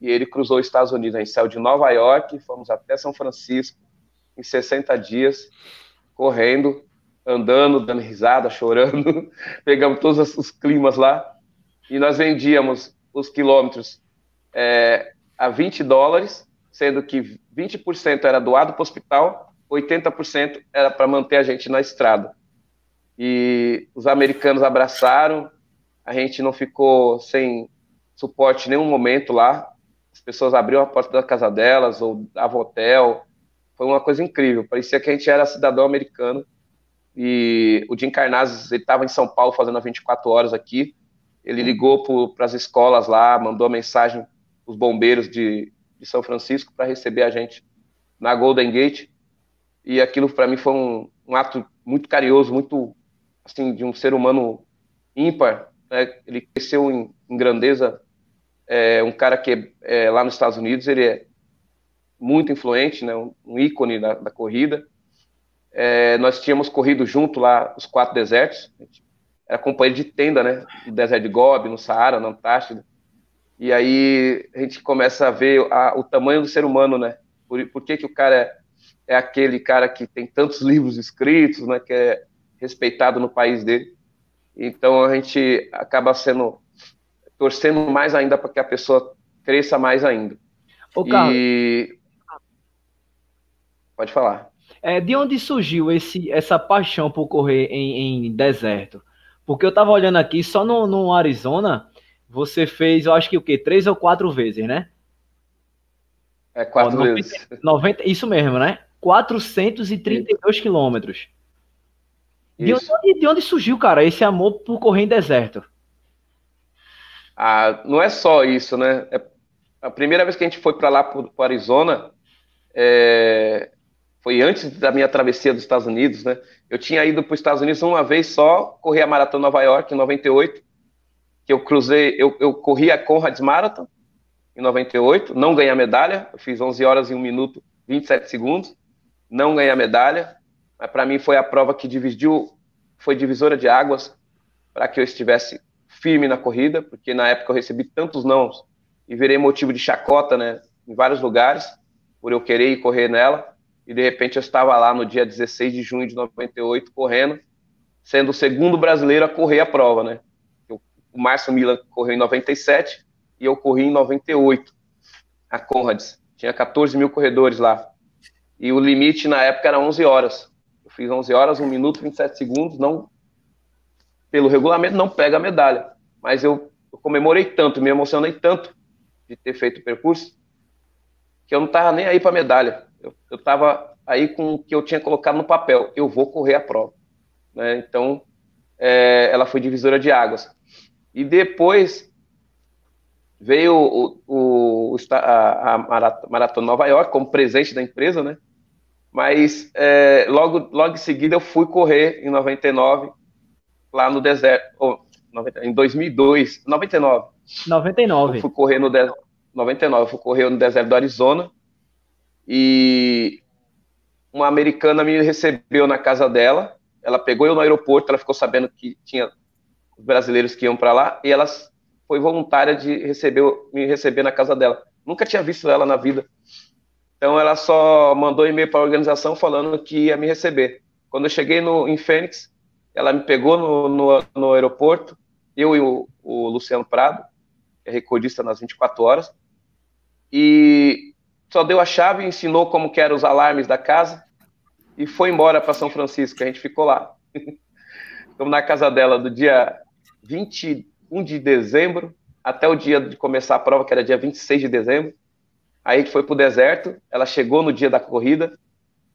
e ele cruzou os Estados Unidos. A gente saiu de Nova York, fomos até São Francisco em 60 dias, correndo, andando, dando risada, chorando. Pegamos todos os climas lá e nós vendíamos os quilômetros é, a 20 dólares, sendo que 20% era doado para o hospital, 80% era para manter a gente na estrada. E os americanos abraçaram, a gente não ficou sem suporte em nenhum momento lá. As pessoas abriam a porta da casa delas ou davam hotel. Foi uma coisa incrível. Parecia que a gente era cidadão americano. E o Jim Carnazes, ele estava em São Paulo fazendo 24 horas aqui. Ele ligou para as escolas lá, mandou a mensagem os bombeiros de, de São Francisco para receber a gente na Golden Gate. E aquilo para mim foi um, um, ato muito carinhoso, muito assim de um ser humano ímpar né? Ele cresceu em, em grandeza. É, um cara que é, lá nos Estados Unidos ele é muito influente, né? um, um ícone da, da corrida. É, nós tínhamos corrido junto lá os quatro desertos. Era companheiro de tenda, né? No deserto de Gobi, no Saara, na Antártida. E aí a gente começa a ver a, o tamanho do ser humano, né? Por, por que, que o cara é, é, aquele cara que tem tantos livros escritos, né? Que é respeitado no país dele. Então a gente acaba sendo torcendo mais ainda para que a pessoa cresça mais ainda. Ô, Carlos, e pode falar. É, de onde surgiu esse, essa paixão por correr em, em deserto? Porque eu estava olhando aqui, só no, no, Arizona, você fez, eu acho que o quê? Três ou quatro vezes, né? É, quatro Ó, 90, vezes. 90, isso mesmo, né? 432 quilômetros. De onde, de onde, surgiu, cara, esse amor por correr em deserto? Ah, não é só isso, né? É, a primeira vez que a gente foi para lá, para o Arizona, é, foi antes da minha travessia dos Estados Unidos, né? Eu tinha ido para os Estados Unidos uma vez só, corri a Maratona Nova York em 98, que eu cruzei, eu, eu corri a Conrads Marathon em 98, não ganhei a medalha, eu fiz 11 horas e 1 minuto 27 segundos, não ganhei a medalha, mas para mim foi a prova que dividiu, foi divisora de águas para que eu estivesse firme na corrida, porque na época eu recebi tantos nãos e virei motivo de chacota, né, em vários lugares, por eu querer ir correr nela, e de repente eu estava lá no dia 16 de junho de 98 correndo, sendo o segundo brasileiro a correr a prova, né? O Márcio Milan correu em 97 e eu corri em 98 a Conrads. Tinha 14 mil corredores lá. E o limite na época era 11 horas. Fiz 11 horas, 1 minuto, 27 segundos, não pelo regulamento não pega a medalha, mas eu eu comemorei tanto, me emocionei tanto de ter feito o percurso, que eu não estava nem aí para medalha. Eu estava aí com o que eu tinha colocado no papel. Eu vou correr a prova. Né? Então, é, ela foi divisora de águas. E depois veio o, o, a, a Maratona Nova York como presente da empresa, né? Mas é, logo, logo em seguida eu fui correr em 99 lá no deserto, oh, em 2002, 99. 99. Eu fui correr no deserto, 99, eu fui correr no deserto do Arizona e uma americana me recebeu na casa dela. Ela pegou eu no aeroporto, ela ficou sabendo que tinha brasileiros que iam para lá e ela foi voluntária de receber, me receber na casa dela. Nunca tinha visto ela na vida. Então ela só mandou e-mail para a organização falando que ia me receber. Quando eu cheguei no, em Fênix, ela me pegou no, no, no aeroporto, eu e o, o, Luciano Prado, é recordista nas 24 horas, e só deu a chave, ensinou como que eram os alarmes da casa e foi embora para São Francisco. A gente ficou lá. Estamos na casa dela do dia 21 de dezembro até o dia de começar a prova, que era dia 26 de dezembro. Aí gente foi para o deserto. Ela chegou no dia da corrida,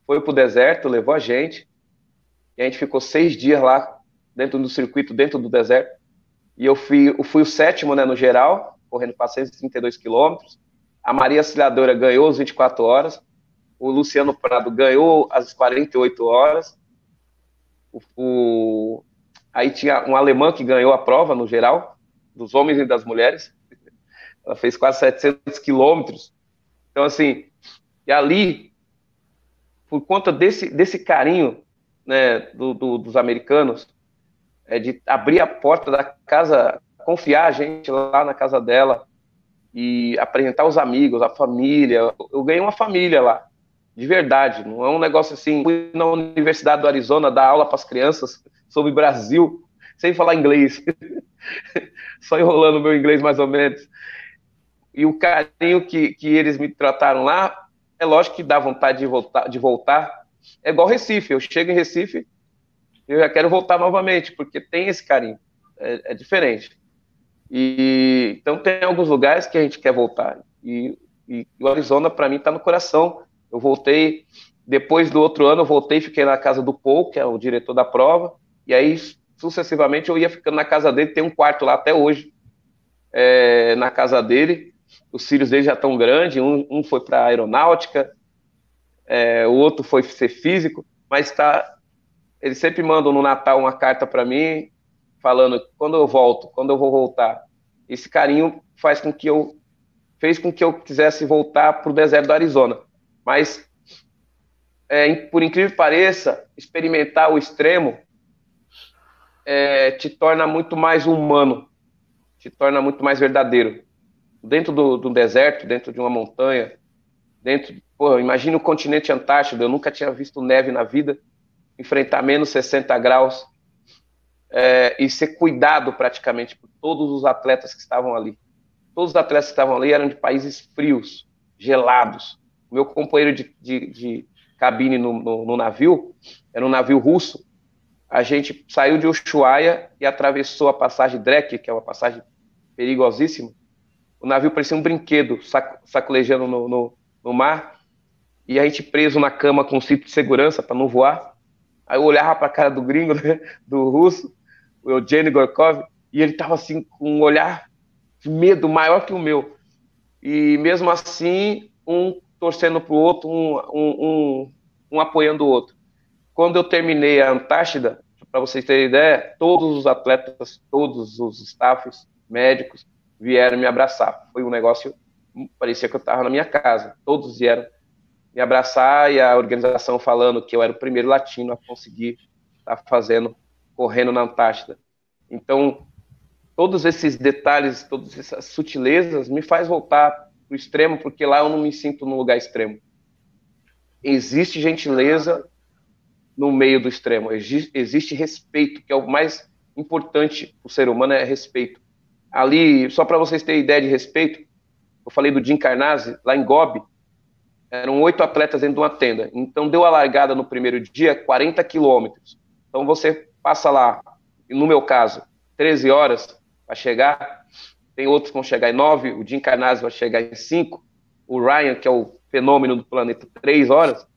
foi para o deserto, levou a gente. E a gente ficou seis dias lá, dentro do circuito, dentro do deserto. E eu fui, eu fui o sétimo né, no geral, correndo 432 quilômetros. A Maria Auxiliadora ganhou as 24 horas. O Luciano Prado ganhou as 48 horas. O, o, aí tinha um alemão que ganhou a prova no geral, dos homens e das mulheres. Ela fez quase 700 quilômetros. Então, assim, e ali, por conta desse, desse carinho né, do, do, dos americanos, é, de abrir a porta da casa, confiar a gente lá na casa dela, e apresentar os amigos, a família. Eu ganhei uma família lá, de verdade. Não é um negócio assim. Fui na Universidade do Arizona dar aula para as crianças sobre Brasil, sem falar inglês, só enrolando meu inglês mais ou menos. E o carinho que, que eles me trataram lá, é lógico que dá vontade de voltar, de voltar. É igual Recife. Eu chego em Recife, eu já quero voltar novamente, porque tem esse carinho. é, é diferente. E então tem alguns lugares que a gente quer voltar. E, e o Arizona para mim está no coração. Eu voltei depois do outro ano, eu voltei, fiquei na casa do Paul, que é o diretor da prova. E aí sucessivamente eu ia ficando na casa dele. Tem um quarto lá até hoje é, na casa dele. Os filhos dele já estão grandes. Um, um foi para aeronáutica, é, o outro foi ser físico, mas está eles sempre mandam no Natal uma carta para mim falando quando eu volto, quando eu vou voltar. Esse carinho faz com que eu fez com que eu quisesse voltar para o deserto do Arizona. Mas é, por incrível que pareça, experimentar o extremo é, te torna muito mais humano, te torna muito mais verdadeiro. Dentro do, do deserto, dentro de uma montanha, dentro, pô, imagina o continente Antártico, eu nunca tinha visto neve na vida, enfrentar menos 60 graus, é, e ser cuidado praticamente por todos os atletas que estavam ali. Todos os atletas que estavam ali eram de países frios, gelados. Meu companheiro de, de, de cabine no, no, no, navio era um navio russo. A gente saiu de Ushuaia e atravessou a passagem Drek, que é uma passagem perigosíssima. O navio parecia um brinquedo, sac, sacolejando no, no, no mar. E a gente preso na cama com um cinto de segurança para não voar. Aí eu olhava para a cara do gringo, né, do russo, o Eugênio Gorkov, e ele estava assim com um olhar de medo maior que o meu. E mesmo assim, um torcendo para o outro, um, um, um, um apoiando o outro. Quando eu terminei a Antártida, para vocês terem ideia, todos os atletas, todos os staffs, médicos, vieram me abraçar. Foi um negócio, parecia que eu estava na minha casa. Todos vieram me abraçar e a organização falando que eu era o primeiro latino a conseguir estar tá fazendo, correndo na Antártida. Então, todos esses detalhes, todas essas sutilezas me faz voltar para o extremo, porque lá eu não me sinto num lugar extremo. Existe gentileza no meio do extremo, existe respeito, que é o mais importante o ser humano, é respeito. Ali, só para vocês terem ideia de respeito, eu falei do Jim Carnazzi, lá em Gobi, eram oito atletas dentro de uma tenda. Então, deu a largada no primeiro dia 40 quilômetros. Então, você passa lá, no meu caso, 13 horas para chegar, tem outros que vão chegar em 9, o Jim Carnazzi vai chegar em 5, o Ryan, que é o fenômeno do planeta, 3 horas.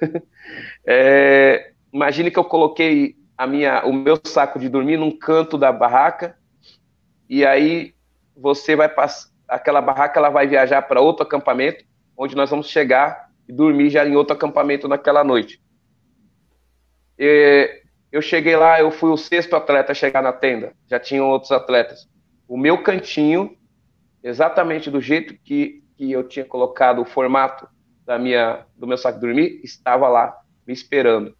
é, imagine que eu coloquei a minha, o meu saco de dormir num canto da barraca, e aí você vai passar, aquela barraca ela vai viajar para outro acampamento, onde nós vamos chegar e dormir já em outro acampamento naquela noite. E, eu cheguei lá, eu fui o sexto atleta a chegar na tenda, já tinham outros atletas. O meu cantinho, exatamente do jeito que, que eu tinha colocado o formato da minha, do meu saco de dormir, estava lá me esperando.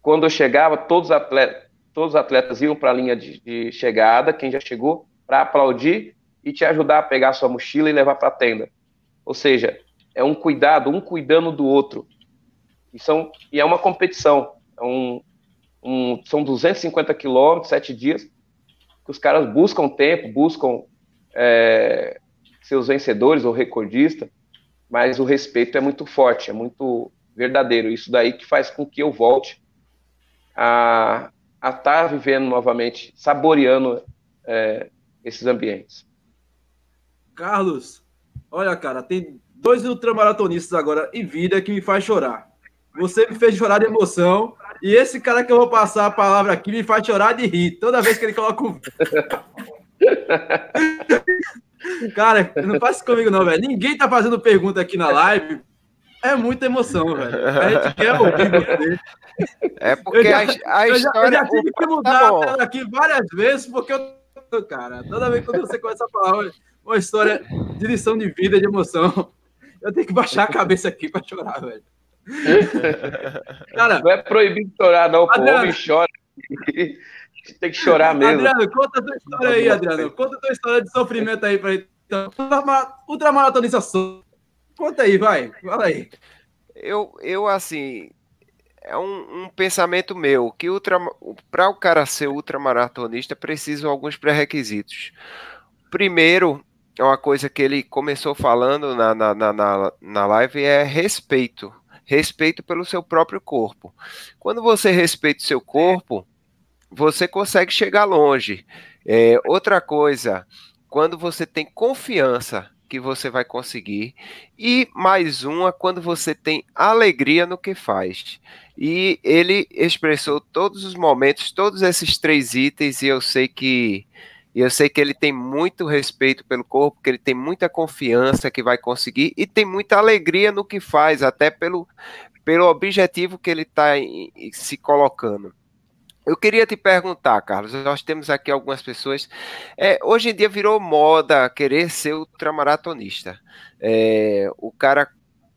Quando eu chegava, todos os atletas, todos os atletas iam para a linha de, de, chegada, quem já chegou, para aplaudir e te ajudar a pegar sua mochila e levar para a tenda. Ou seja, é um cuidado, um cuidando do outro. E, são, e é uma competição, é um, um, são 250 quilômetros, sete dias, que os caras buscam tempo, buscam é, seus vencedores ou recordista, mas o respeito é muito forte, é muito verdadeiro. Isso daí que faz com que eu volte a estar tá vivendo novamente, saboreando é, esses ambientes. Carlos, olha, cara, tem dois ultramaratonistas agora em vida que me faz chorar. Você me fez chorar de emoção e esse cara que eu vou passar a palavra aqui me faz chorar de rir toda vez que ele coloca o. cara, não faça isso comigo, não, velho. Ninguém tá fazendo pergunta aqui na live. É muita emoção, velho. A gente quer ouvir você. É porque já, a, a, história. Eu já, tive que mudar tá a tela aqui várias vezes, porque eu. Cara, toda vez que você começa a falar uma história de lição de vida, de emoção, eu tenho que baixar a cabeça aqui para chorar, velho. Cara, não é proibido chorar, não. Adriano, o homem chora. Tem que chorar mesmo. Adriano, conta a tua história aí, Adriano. Conta a tua história de sofrimento aí pra gente. Então, ultramaratonização. Conta aí, vai. Fala aí. Eu, eu assim, é um, um pensamento meu que para o cara ser ultramaratonista precisam alguns pré-requisitos. Primeiro, é uma coisa que ele começou falando na, na, na, na live é respeito respeito pelo seu próprio corpo. Quando você respeita o seu corpo, você consegue chegar longe. É, outra coisa, quando você tem confiança que você vai conseguir, e mais uma, quando você tem alegria no que faz. E ele expressou todos os momentos, todos esses três itens, e eu sei que e eu sei que ele tem muito respeito pelo corpo, que ele tem muita confiança que vai conseguir e tem muita alegria no que faz, até pelo, pelo objetivo que ele está se colocando. Eu queria te perguntar, Carlos, nós temos aqui algumas pessoas. É, hoje em dia virou moda querer ser ultramaratonista. É, o cara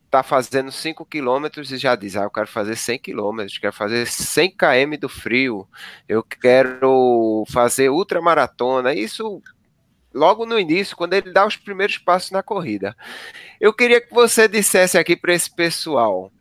tá fazendo 5 quilômetros e já diz, ah, eu quero fazer 100 quilômetros, quero fazer 100 km do frio, eu quero fazer ultramaratona, isso logo no início, quando ele dá os primeiros passos na corrida. Eu queria que você dissesse aqui para esse pessoal,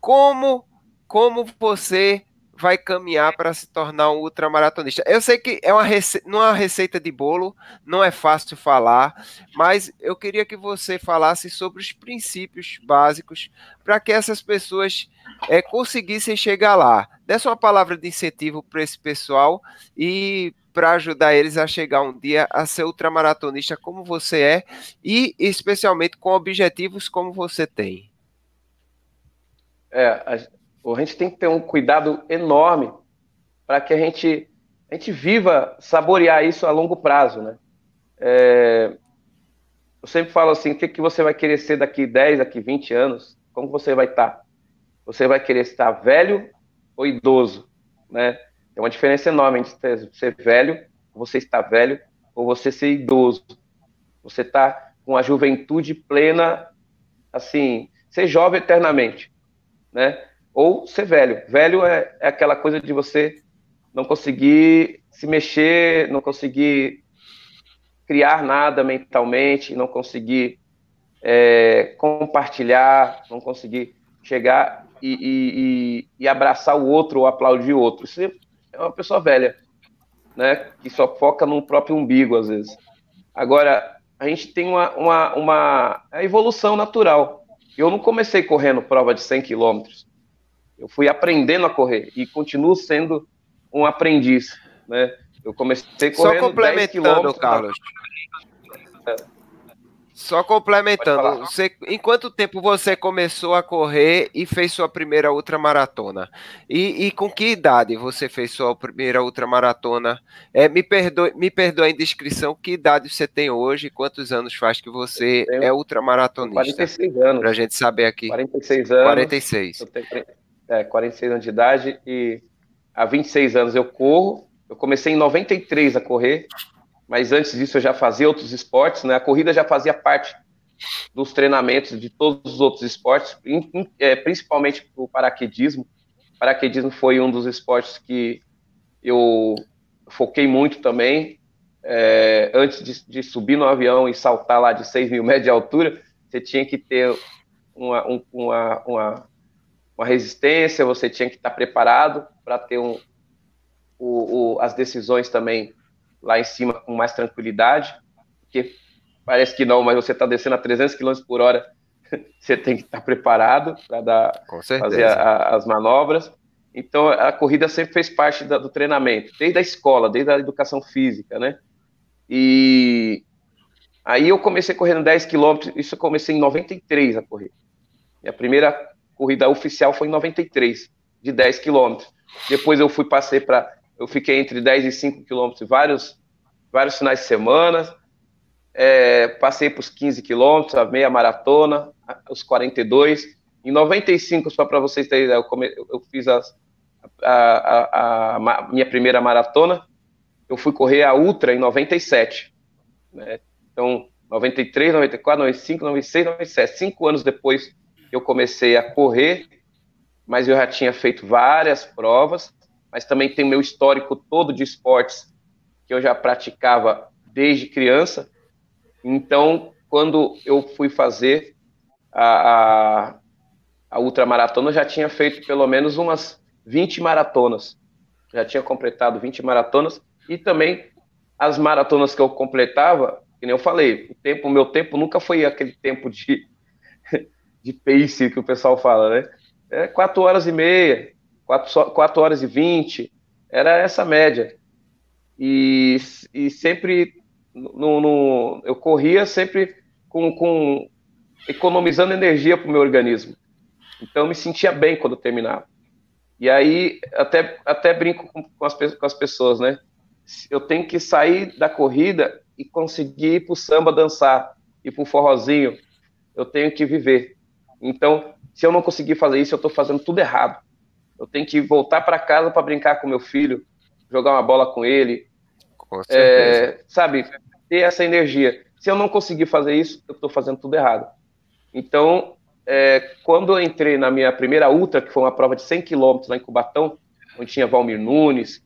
como, como você vai caminhar para se tornar um ultramaratonista. Eu sei que é uma rece... não é uma receita de bolo, não é fácil falar, mas eu queria que você falasse sobre os princípios básicos para que essas pessoas é, conseguissem chegar lá. Desse uma palavra de incentivo para esse pessoal e para ajudar eles a chegar um dia a ser ultramaratonista como você é e especialmente com objetivos como você tem. É, a gente tem que ter um cuidado enorme para que a gente, a gente viva, saborear isso a longo prazo, né? É, eu sempre falo assim, o que, que você vai querer ser daqui 10, daqui 20 anos? Como você vai estar? Tá? Você vai querer estar velho ou idoso, né? Tem uma diferença enorme entre ser velho, você estar velho, ou você ser idoso. Você está com a juventude plena, assim, ser jovem eternamente, né? Ou ser velho. Velho é, é aquela coisa de você não conseguir se mexer, não conseguir criar nada mentalmente, não conseguir é, compartilhar, não conseguir chegar e, e, e, abraçar o outro ou aplaudir o outro. Isso é uma pessoa velha, né? Que só foca no próprio umbigo, às vezes. Agora, a gente tem uma, uma, uma evolução natural. Eu não comecei correndo prova de 100 quilômetros. Eu fui aprendendo a correr e continuo sendo um aprendiz, né? Eu comecei correndo Só complementando, Carlos. Só complementando, você, em quanto tempo você começou a correr e fez sua primeira ultramaratona? E, e com que idade você fez sua primeira ultramaratona? É, me, perdoe, me perdoe a indiscrição, que idade você tem hoje? Quantos anos faz que você é ultramaratonista? 46 anos. Pra gente saber aqui. 46 anos. 46. Eu tenho é, 46 anos de idade e há 26 anos eu corro. Eu comecei em 93 a correr mas antes disso eu já fazia outros esportes, né? A corrida já fazia parte dos treinamentos de todos os outros esportes, é, principalmente o paraquedismo. O paraquedismo foi um dos esportes que eu foquei muito também. É, antes de, de, subir no avião e saltar lá de 6 mil metros de altura, você tinha que ter uma, um, uma, uma, uma, resistência, você tinha que estar preparado para ter um, o, o, as decisões também lá em cima com mais tranquilidade, porque parece que não, mas você está descendo a 300 km por hora, você tem que estar preparado para fazer a, as manobras. Então, a corrida sempre fez parte da, do treinamento, desde a escola, desde a educação física, né? E aí eu comecei correndo 10 quilômetros, isso eu comecei em 93 a correr. Minha primeira corrida oficial foi em 93, de 10 quilômetros. Depois eu fui, passei para eu fiquei entre 10 e 5 quilômetros vários, vários finais de semana. É, passei para os 15 quilômetros, a meia maratona, os 42. Em 95, só para vocês terem ideia, eu, come, eu fiz as, a, a, a, minha primeira maratona. Eu fui correr a Ultra em 97. Né? Então, 93, 94, 95, 96, 97. Cinco anos depois eu comecei a correr, mas eu já tinha feito várias provas mas também tem meu histórico todo de esportes que eu já praticava desde criança. Então, quando eu fui fazer a, a, a ultramaratona, eu já tinha feito pelo menos umas 20 maratonas. Já tinha completado 20 maratonas e também as maratonas que eu completava, que nem eu falei, o tempo, meu tempo nunca foi aquele tempo de, de pace que o pessoal fala, né? É quatro horas e meia, 4, 4 horas e 20, era essa média. E, e sempre no, no, eu corria sempre com, com economizando energia para o meu organismo. Então eu me sentia bem quando terminava. E aí até, até brinco com, com, as, com as pessoas, né? Eu tenho que sair da corrida e conseguir ir para o samba dançar, ir para o forrozinho. Eu tenho que viver. Então, se eu não conseguir fazer isso, eu estou fazendo tudo errado eu tenho que voltar para casa para brincar com meu filho, jogar uma bola com ele, com é, sabe, ter essa energia. Se eu não conseguir fazer isso, eu estou fazendo tudo errado. Então, é, quando eu entrei na minha primeira ultra, que foi uma prova de 100 quilômetros lá em Cubatão, onde tinha Valmir Nunes,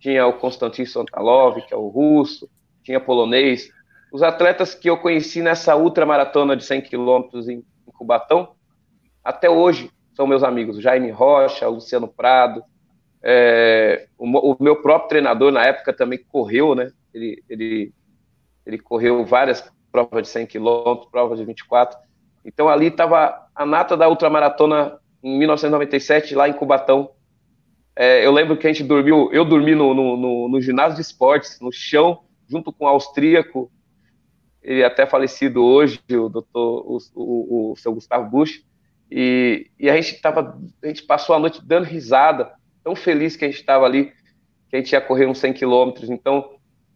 tinha o Konstantin Santalov, que é o russo, tinha polonês, os atletas que eu conheci nessa ultra maratona de 100 quilômetros em, em Cubatão, até hoje são meus amigos, Jaime Rocha, Luciano Prado, é, o, o, meu próprio treinador na época também correu, né? Ele, ele, ele correu várias provas de 100 quilômetros, provas de 24. Então ali estava a nata da ultramaratona em 1997 lá em Cubatão. É, eu lembro que a gente dormiu, eu dormi no, no, no, no ginásio de esportes, no chão, junto com o austríaco, ele é até falecido hoje, o doutor, o, o, o seu Gustavo Bush. E, e a gente tava, a gente passou a noite dando risada, tão feliz que a gente estava ali, que a gente ia correr uns 100 quilômetros. Então,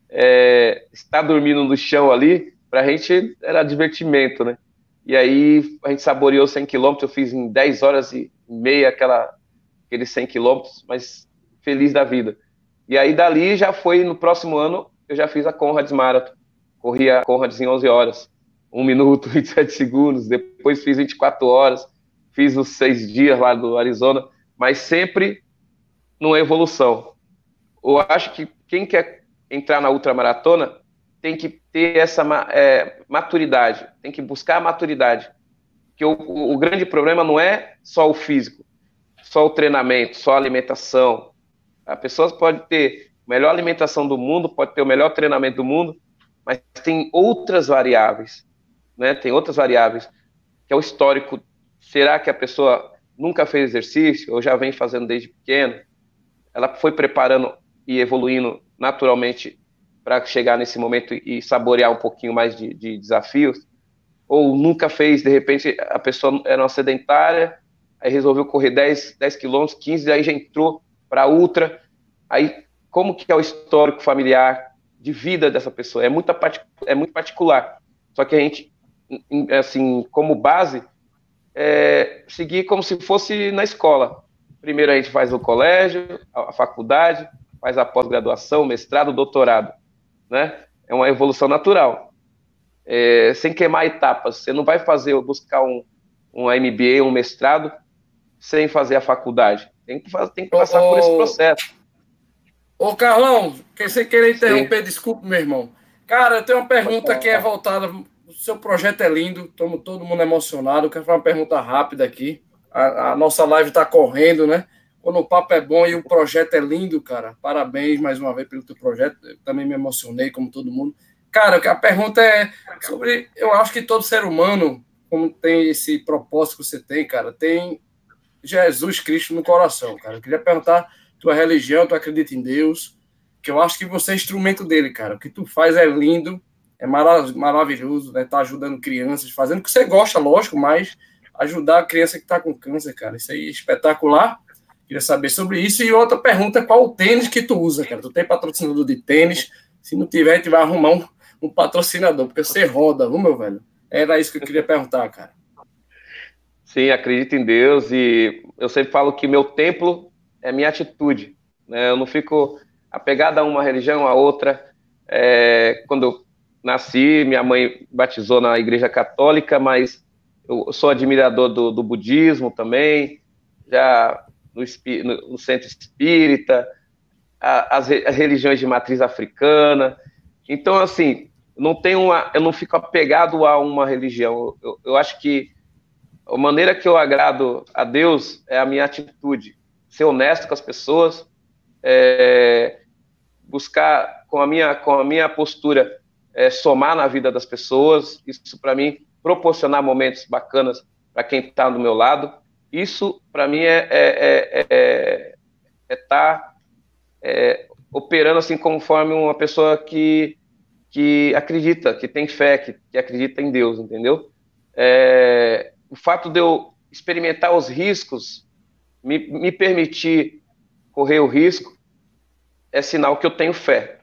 é, estar dormindo no chão ali, para a gente era divertimento, né? E aí a gente saboreou 100 quilômetros, eu fiz em 10 horas e meia aquela, aqueles 100 quilômetros, mas feliz da vida. E aí dali já foi, no próximo ano, eu já fiz a Conrads Marathon. Corri a Conrads em 11 horas, 1 minuto e 27 segundos, depois fiz 24 horas, fiz os seis dias lá do Arizona, mas sempre numa evolução. Eu acho que quem quer entrar na ultramaratona tem que ter essa é, maturidade, tem que buscar a maturidade. Que o, o, grande problema não é só o físico, só o treinamento, só a alimentação. A pessoa pode ter a melhor alimentação do mundo, pode ter o melhor treinamento do mundo, mas tem outras variáveis, né? Tem outras variáveis, que é o histórico Será que a pessoa nunca fez exercício ou já vem fazendo desde pequeno? Ela foi preparando e evoluindo naturalmente para chegar nesse momento e saborear um pouquinho mais de, de, desafios. ou nunca fez, de repente a pessoa era uma sedentária, aí resolveu correr 10, 10 quilômetros, 15, aí já entrou para ultra, aí como que é o histórico familiar de vida dessa pessoa? É muito, é muito particular. Só que a gente, assim, como base, é seguir como se fosse na escola. Primeiro a gente faz o colégio, a faculdade, faz a pós-graduação, mestrado, doutorado, né? É uma evolução natural. É, sem queimar etapas. Você não vai fazer, buscar um, um MBA, um mestrado, sem fazer a faculdade. Tem que, fazer, tem que passar por esse processo. Ô, Carlão, que você querer interromper, Sim. desculpe, meu irmão. Cara, eu tenho uma pergunta que é voltada. Seu projeto é lindo, estamos todo mundo emocionado. Quero fazer uma pergunta rápida aqui. A, a nossa live está correndo, né? Quando o papo é bom e o projeto é lindo, cara. Parabéns mais uma vez pelo teu projeto. Eu também me emocionei, como todo mundo. Cara, a pergunta é sobre. Eu acho que todo ser humano, como tem esse propósito que você tem, cara, tem Jesus Cristo no coração, cara. Eu queria perguntar tua religião, tu acredita em Deus, que eu acho que você é instrumento dele, cara. O que tu faz é lindo, é maravilhoso, né? Tá ajudando crianças, fazendo o que você gosta, lógico, mas ajudar a criança que tá com câncer, cara. Isso aí é espetacular. Queria saber sobre isso. E outra pergunta, qual o tênis que tu usa, cara? Tu tem patrocinador de tênis? Se não tiver, a gente vai arrumar um, um patrocinador, porque você roda, viu, meu velho? Era isso que eu queria perguntar, cara. Sim, acredito em Deus e eu sempre falo que meu templo é minha atitude. Né? Eu não fico apegado a uma religião, a outra. É, quando eu nasci, minha mãe batizou na Igreja Católica, mas eu sou admirador do, do budismo também, já no, no, centro espírita, a, as, as, religiões de matriz africana. Então, assim, não tenho uma, eu não fico apegado a uma religião. Eu, eu acho que a maneira que eu agrado a Deus é a minha atitude ser honesto com as pessoas, é, buscar com a minha com a minha postura é, somar na vida das pessoas. Isso para mim proporcionar momentos bacanas para quem está do meu lado. Isso para mim é é, é, é tá é, operando assim conforme uma pessoa que que acredita, que tem fé, que, que acredita em Deus, entendeu? É, o fato de eu experimentar os riscos me, me permitir correr o risco é sinal que eu tenho fé.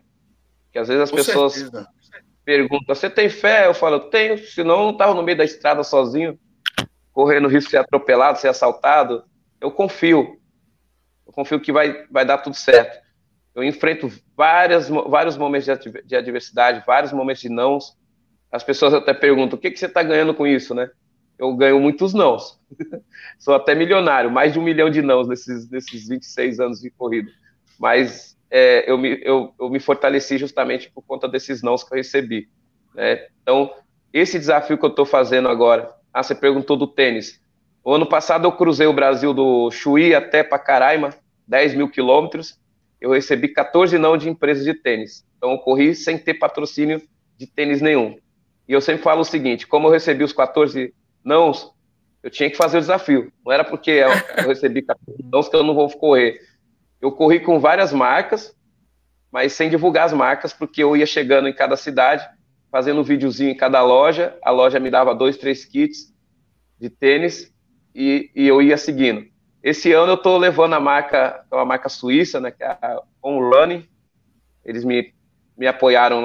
Que às vezes as Com pessoas certeza. Perguntam: Você tem fé? Eu falo: Tenho, senão eu não estava no meio da estrada sozinho, correndo risco de ser atropelado, ser assaltado. Eu confio. Eu confio que vai, vai dar tudo certo. Eu enfrento várias, vários momentos de adversidade, vários momentos de nãos. As pessoas até perguntam: O que, que você está ganhando com isso, né? eu ganho muitos nãos. Sou até milionário, mais de um milhão de nãos nesses, nesses 26 anos de corrida. Mas é, eu, me, eu, eu me fortaleci justamente por conta desses nãos que eu recebi. Né? Então, esse desafio que eu estou fazendo agora, ah, você perguntou do tênis. O ano passado eu cruzei o Brasil do Chuí até Pacaraima, 10 mil quilômetros. Eu recebi 14 não de empresas de tênis. Então eu corri sem ter patrocínio de tênis nenhum. E eu sempre falo o seguinte: como eu recebi os 14 não, eu tinha que fazer o desafio. Não era porque eu, recebi não que eu não vou correr. Eu corri com várias marcas, mas sem divulgar as marcas, porque eu ia chegando em cada cidade, fazendo um videozinho em cada loja. A loja me dava dois, três kits de tênis e, e eu ia seguindo. Esse ano eu estou levando a marca, uma marca suíça, né, que é a On Running. Eles me, me apoiaram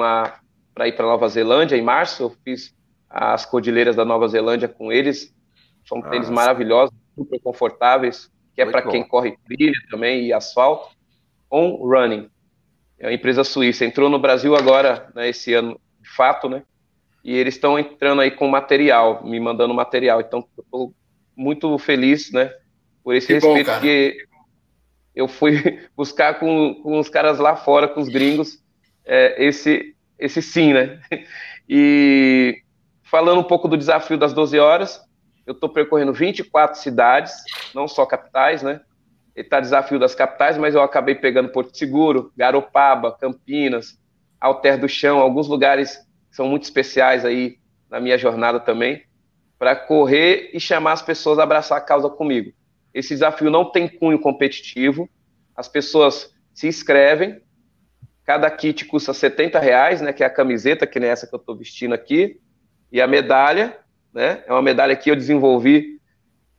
para ir para Nova Zelândia em março. Eu fiz as cordilheiras da Nova Zelândia com eles. São Nossa. tênis maravilhosos, super confortáveis, que é para quem corre trilha também e asfalto. On Running, é uma empresa suíça. Entrou no Brasil agora, né, esse ano, de fato, né? E eles estão entrando aí com material, me mandando material. Então, eu estou muito feliz, né? Por esse que respeito bom, que eu fui buscar com, com os caras lá fora, com os gringos, é, esse, esse sim, né? E falando um pouco do desafio das 12 horas, eu estou percorrendo 24 cidades, não só capitais, né? Está desafio das capitais, mas eu acabei pegando Porto Seguro, Garopaba, Campinas, Alter do Chão, alguns lugares que são muito especiais aí na minha jornada também, para correr e chamar as pessoas a abraçar a causa comigo. Esse desafio não tem cunho competitivo, as pessoas se inscrevem, cada kit custa 70 reais, né, que é a camiseta, que nem essa que eu estou vestindo aqui, e a medalha, né? É uma medalha que eu desenvolvi,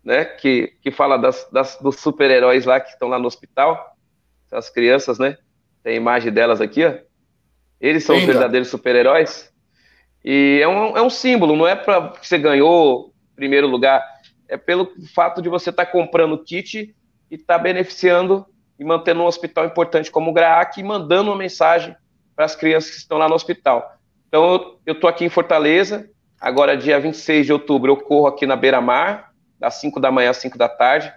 né? Que, que fala das, das dos super-heróis lá que estão lá no hospital, as crianças, né? Tem a imagem delas aqui, ó. Eles são os verdadeiros super-heróis. E é um, é um símbolo, não é para que você ganhou primeiro lugar, é pelo fato de você estar tá comprando kit e estar tá beneficiando e mantendo um hospital importante como o GRAAC e mandando uma mensagem para as crianças que estão lá no hospital. Então, eu estou aqui em Fortaleza, agora dia 26 de outubro eu corro aqui na Beira-Mar, das 5 da manhã às 5 da tarde.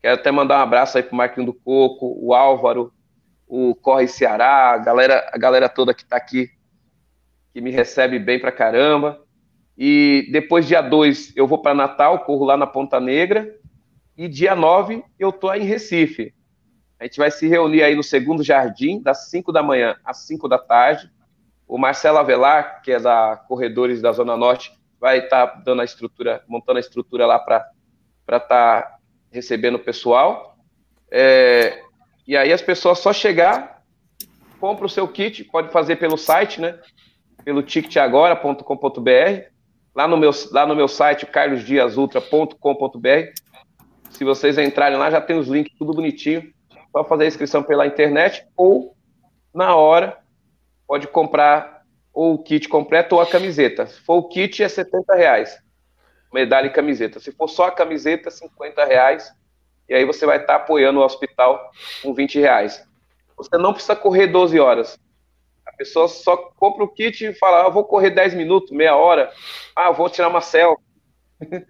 Quero até mandar um abraço aí para o Marquinho do Coco, o Álvaro, o Corre Ceará, a galera, a galera toda que está aqui, que me recebe bem pra caramba. E depois, dia 2, eu vou para Natal, corro lá na Ponta Negra. E dia 9, eu tô aí em Recife. A gente vai se reunir aí no segundo jardim, das 5 da manhã às 5 da tarde. O Marcelo Avelar, que é da Corredores da Zona Norte, vai estar tá dando a estrutura, montando a estrutura lá para estar tá recebendo o pessoal. É, e aí as pessoas só chegar, compra o seu kit, pode fazer pelo site, né? Pelo ticketagora.com.br, lá no meu lá no meu site carlosdiasultra.com.br. Se vocês entrarem lá, já tem os links tudo bonitinho. Só fazer a inscrição pela internet ou na hora pode comprar ou o kit completo ou a camiseta. Se for o kit, é 70 reais. Medalha e camiseta. Se for só a camiseta, 50 reais. E aí você vai estar apoiando o hospital com 20 reais. Você não precisa correr 12 horas. A pessoa só compra o kit e fala, ah, vou correr 10 minutos, meia hora. Ah, vou tirar uma selfie.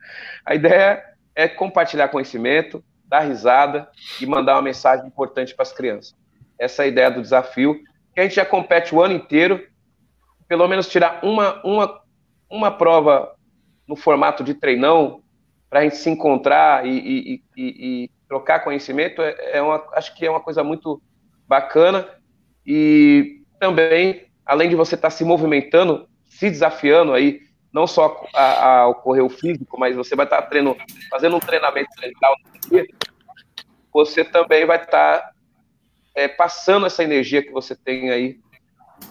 a ideia é compartilhar conhecimento, dar risada e mandar uma mensagem importante para as crianças. Essa é a ideia do desafio que a gente já compete o ano inteiro, pelo menos tirar uma, uma, uma prova no formato de treinão, para a gente se encontrar e, e, e, e trocar conhecimento, é, é uma, acho que é uma coisa muito bacana. E também, além de você estar tá se movimentando, se desafiando aí, não só a, a ocorrer o físico, mas você vai estar tá fazendo um treinamento mental, você também vai estar tá é, passando essa energia que você tem aí,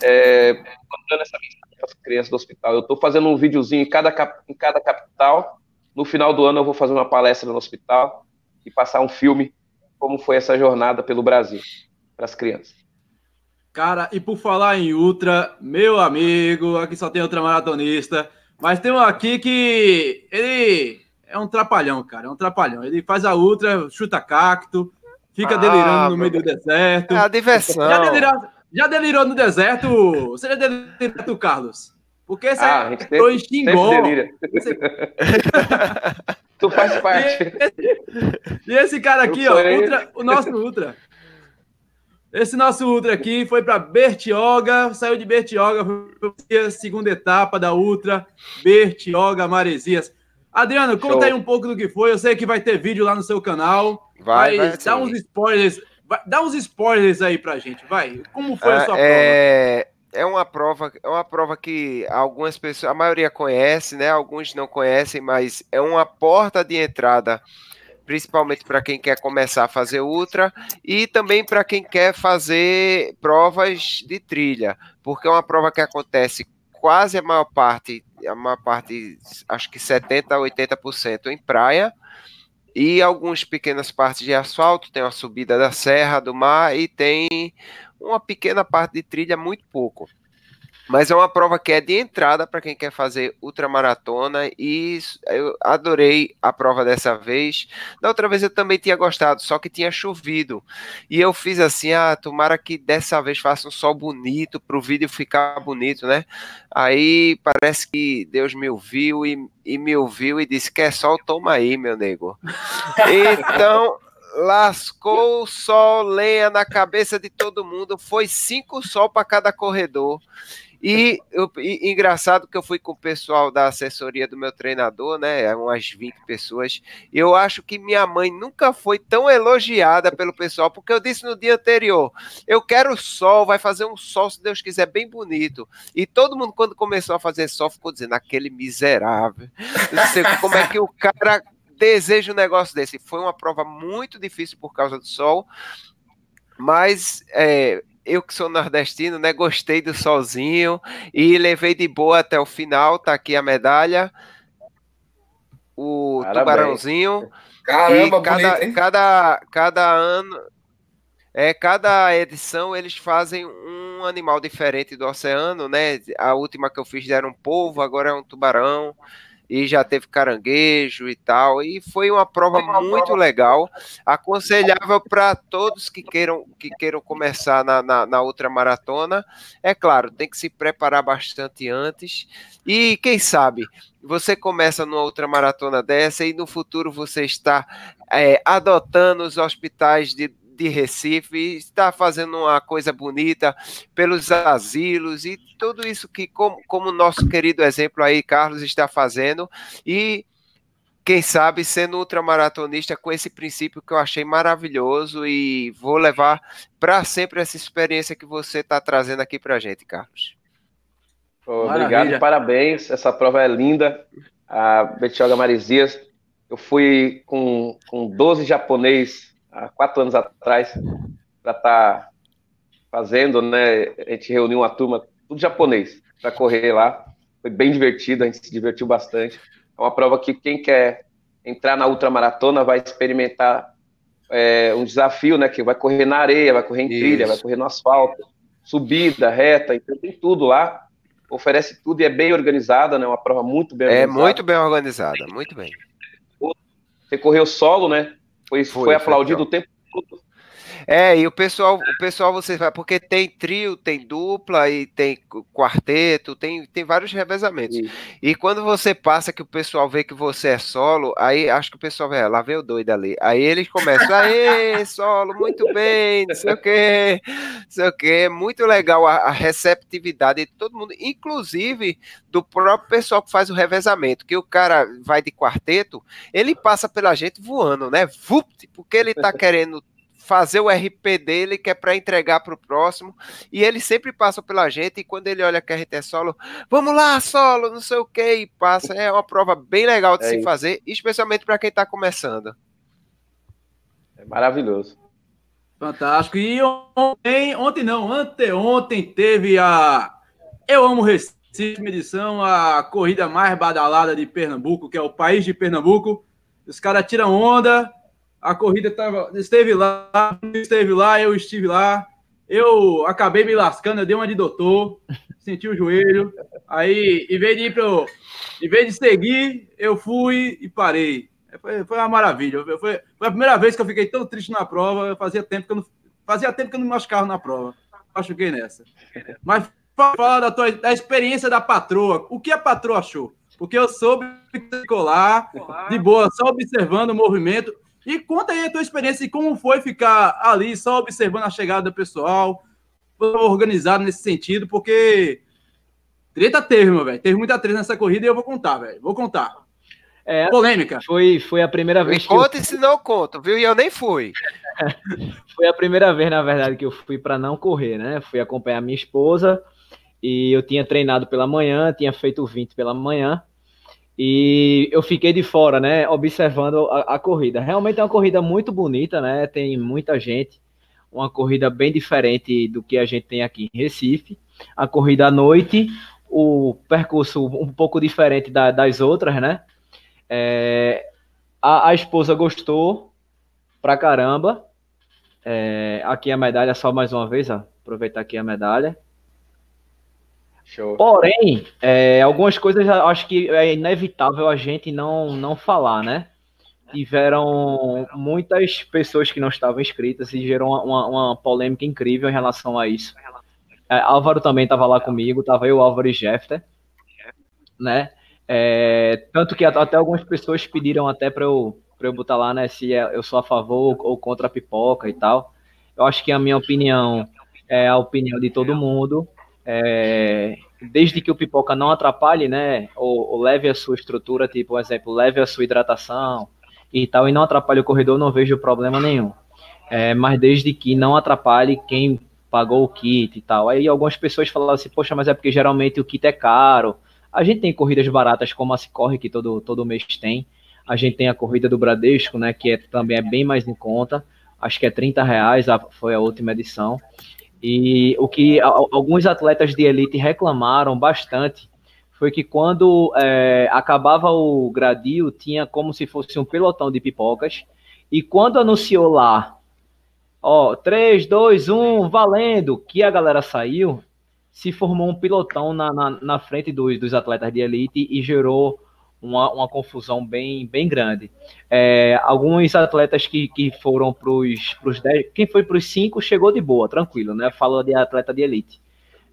é, mandando essa mensagem para as crianças do hospital. Eu estou fazendo um videozinho em cada, em cada capital. No final do ano eu vou fazer uma palestra no hospital e passar um filme como foi essa jornada pelo Brasil para as crianças. Cara, e por falar em ultra, meu amigo, aqui só tem outra maratonista, mas tem um aqui que ele é um trapalhão, cara, é um trapalhão. Ele faz a ultra, chuta cacto, Fica ah, delirando no meio do deserto. É a diversão. Já delirou, já delirou no deserto? Você já delirou, Carlos? Porque você ah, entrou em Xingó. Você... tu faz parte. E esse, e esse cara aqui, ó, ultra, o nosso Ultra. Esse nosso Ultra aqui foi para Bertioga, saiu de Bertioga, foi a segunda etapa da Ultra, Bertioga Maresias. Adriano, conta Show. aí um pouco do que foi. Eu sei que vai ter vídeo lá no seu canal. Vai, vai dá uns spoilers. Vai, dá uns spoilers aí pra gente, vai. Como foi a ah, sua é... prova? É uma prova, é uma prova que algumas pessoas, a maioria conhece, né? Alguns não conhecem, mas é uma porta de entrada, principalmente para quem quer começar a fazer ultra e também para quem quer fazer provas de trilha, porque é uma prova que acontece quase a maior parte, a maior parte, acho que 70 a 80% em praia, e algumas pequenas partes de asfalto, tem uma subida da serra do mar e tem uma pequena parte de trilha, muito pouco. Mas é uma prova que é de entrada para quem quer fazer ultramaratona e eu adorei a prova dessa vez. Da outra vez eu também tinha gostado, só que tinha chovido. E eu fiz assim, ah, tomara que dessa vez faça um sol bonito para o vídeo ficar bonito, né? Aí parece que Deus me ouviu e, e me ouviu e disse: quer sol, toma aí, meu nego. Então lascou o sol, lenha na cabeça de todo mundo, foi cinco sol para cada corredor. E, eu, e, engraçado que eu fui com o pessoal da assessoria do meu treinador, né? Umas 20 pessoas. E eu acho que minha mãe nunca foi tão elogiada pelo pessoal, porque eu disse no dia anterior: eu quero sol, vai fazer um sol, se Deus quiser, bem bonito. E todo mundo, quando começou a fazer sol, ficou dizendo: aquele miserável. Não sei como é que o cara deseja um negócio desse. Foi uma prova muito difícil por causa do sol. Mas é, eu que sou nordestino, né? Gostei do solzinho e levei de boa até o final. Tá aqui a medalha. o Parabéns. tubarãozinho. Caramba, e cada, bonito, cada, cada ano, é, cada edição eles fazem um animal diferente do oceano, né? A última que eu fiz era um polvo, agora é um tubarão e já teve caranguejo e tal. E foi uma prova muito legal, aconselhável para todos que queiram, que queiram começar na, na, na, outra maratona. É claro, tem que se preparar bastante antes. E quem sabe você começa numa outra maratona dessa e no futuro você está é, adotando os hospitais de de Recife, está fazendo uma coisa bonita pelos asilos e tudo isso que, como, como o nosso querido exemplo aí, Carlos, está fazendo, e quem sabe sendo ultramaratonista com esse princípio que eu achei maravilhoso e vou levar para sempre essa experiência que você está trazendo aqui para a gente, Carlos. Obrigado, parabéns. Essa prova é linda. A Betioga Marizias, eu fui com, com 12 japonês há quatro anos atrás, para estar tá fazendo, né? A gente reuniu uma turma, tudo japonês, para correr lá. Foi bem divertido, a gente se divertiu bastante. É uma prova que quem quer entrar na ultramaratona vai experimentar é, um desafio, né? Que vai correr na areia, vai correr em Isso. trilha, vai correr no asfalto, subida, reta, então tem tudo lá. Oferece tudo e é bem organizada, né? Uma prova muito bem é organizada. É muito bem organizada, muito bem. Você correu solo, né? Foi, foi, foi aplaudido o tempo todo. É, e o pessoal, o pessoal você vai, porque tem trio, tem dupla e tem quarteto, tem, tem vários revezamentos. Sim. E quando você passa que o pessoal vê que você é solo, aí acho que o pessoal vê, lá veio o doido ali. Aí eles começam, aê, solo, muito bem, não sei o quê, não sei o quê. Muito legal a, a receptividade de todo mundo, inclusive do próprio pessoal que faz o revezamento, que o cara vai de quarteto, ele passa pela gente voando, né? Vupt, porque ele tá querendo fazer o RP dele, que é para entregar para o próximo, e ele sempre passa pela gente, e quando ele olha que a gente é solo, vamos lá, solo, não sei o que, e passa. É uma prova bem legal de é se isso. fazer, especialmente para quem está começando. É maravilhoso. Fantástico. E ontem, ontem não, anteontem teve a Eu Amo Recife, edição, a corrida mais badalada de Pernambuco, que é o país de Pernambuco. Os caras tiram onda, a corrida tava, esteve lá, esteve lá, eu estive lá. Eu acabei me lascando, eu dei uma de doutor, senti o joelho. Aí, em vez de ir pro, em vez de seguir, eu fui e parei. Foi, foi uma maravilha. Foi, foi a primeira vez que eu fiquei tão triste na prova. Fazia tempo que eu não, fazia tempo que eu não me machucava na prova. Machuquei nessa. Mas fala da, tua, da experiência da patroa. O que a patroa achou? Porque eu soube colar de boa, só observando o movimento. E conta aí a tua experiência e como foi ficar ali só observando a chegada do pessoal, organizado nesse sentido, porque treta teve, meu velho. Teve muita treta nessa corrida e eu vou contar, velho. Vou contar. É, Polêmica. Foi, foi a primeira vez que. Conta eu... se não conto, viu? E eu nem fui. foi a primeira vez, na verdade, que eu fui para não correr, né? Fui acompanhar minha esposa e eu tinha treinado pela manhã, tinha feito 20 pela manhã. E eu fiquei de fora, né, observando a, a, corrida. Realmente é uma corrida muito bonita, né? Tem muita gente, uma corrida bem diferente do que a gente tem aqui em Recife. A corrida à noite, o percurso um pouco diferente da, das outras, né? É, a, a, esposa gostou pra caramba. É, aqui a medalha, só mais uma vez, ó, aproveitar aqui a medalha. Show. Porém, é, algumas coisas acho que é inevitável a gente não, não falar, né? Tiveram muitas pessoas que não estavam inscritas e gerou uma, uma polêmica incrível em relação a isso. É, Álvaro também estava lá comigo, estava eu, Álvaro e Jeffter, né? É, tanto que até algumas pessoas pediram até para eu, eu botar lá, né, se é, eu sou a favor ou contra a pipoca e tal. Eu acho que a minha opinião é a opinião de todo mundo é, desde que o pipoca não atrapalhe, né, ou, ou, leve a sua estrutura, tipo, por exemplo, leve a sua hidratação e tal, e não atrapalhe o corredor, não vejo problema nenhum. É, mas desde que não atrapalhe quem pagou o kit e tal. Aí algumas pessoas falaram assim, poxa, mas é porque geralmente o kit é caro. A gente tem corridas baratas como a Cicorre, que todo, todo mês tem. A gente tem a corrida do Bradesco, né, que é, também é bem mais em conta. Acho que é 30 reais, a, foi a última edição. E o que alguns atletas de elite reclamaram bastante foi que quando é, acabava o gradil, tinha como se fosse um pelotão de pipocas, e quando anunciou lá, ó, 3, 2, 1, valendo, que a galera saiu, se formou um pilotão na, na, na frente dos, dos atletas de elite e gerou uma, uma confusão bem, bem grande. É, alguns atletas que, que foram para os 10, quem foi para os 5 chegou de boa, tranquilo, né? Fala de atleta de elite.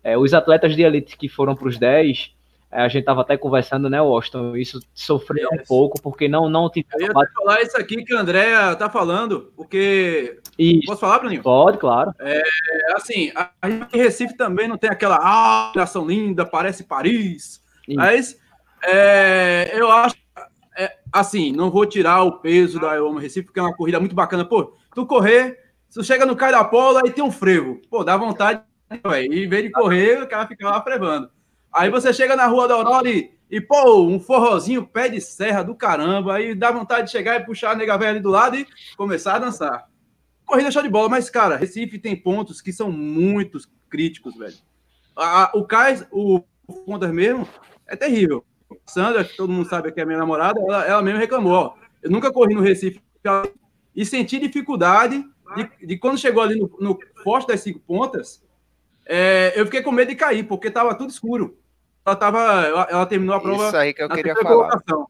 É, os atletas de elite que foram para os 10, é, a gente estava até conversando, né, Washington? Isso sofreu um pouco, porque não, não tive. Eu ia falar isso aqui que a Andrea tá falando, porque. Isso. Posso falar, Bruninho? Pode, claro. É, assim, a gente em Recife também não tem aquela ah, linda, parece Paris. Isso. Mas é, eu acho, é, assim, não vou tirar o peso da Eu Recife, porque é uma corrida muito bacana. Pô, tu correr, tu chega no cai da pola e tem um frevo. Pô, dá vontade, véio, e em vez de correr, o cara fica lá frevando. Aí você chega na Rua da Aurora e, e, pô, um forrozinho, pé de serra do caramba, aí dá vontade de chegar e puxar a nega velha ali do lado e começar a dançar. Corrida show de bola, mas, cara, Recife tem pontos que são muito críticos, velho. O Cais, o, o mesmo, é terrível. Sandra, que todo mundo sabe que é minha namorada, ela, ela mesmo reclamou. Ó, eu nunca corri no Recife e senti dificuldade de, de quando chegou ali no, no forte das cinco pontas, é, eu fiquei com medo de cair, porque estava tudo escuro. Ela, tava, ela, ela, terminou a prova. Isso aí que eu queria falar. Colocação.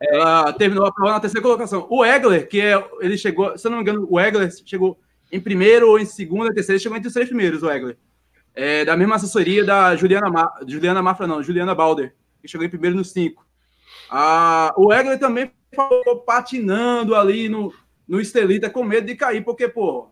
Ela terminou a prova na terceira colocação. O Egler, que é, ele chegou, se eu não me engano, o Egler chegou em primeiro ou em segunda, terceira, chegou entre os três primeiros, o Egler. É, da mesma assessoria da Juliana, Ma, Juliana Mafra, não, Juliana Balder que chegou em primeiro nos cinco. Ah, o Egler também ficou patinando ali no, no Estelita com medo de cair, porque, pô,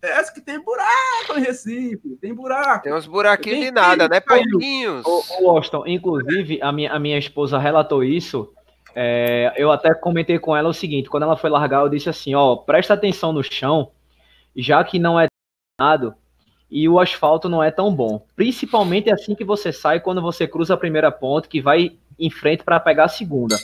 parece que tem buraco em Recife, tem buraco. Tem uns buraquinhos tem de nada, né? Pouquinhos. O, o Austin, inclusive, a minha, a minha esposa relatou isso. É, eu até comentei com ela o seguinte: quando ela foi largar, eu disse assim: ó, presta atenção no chão, já que não é nada, e o asfalto não é tão bom. Principalmente assim que você sai quando você cruza a primeira ponte, que vai em frente para pegar a segunda.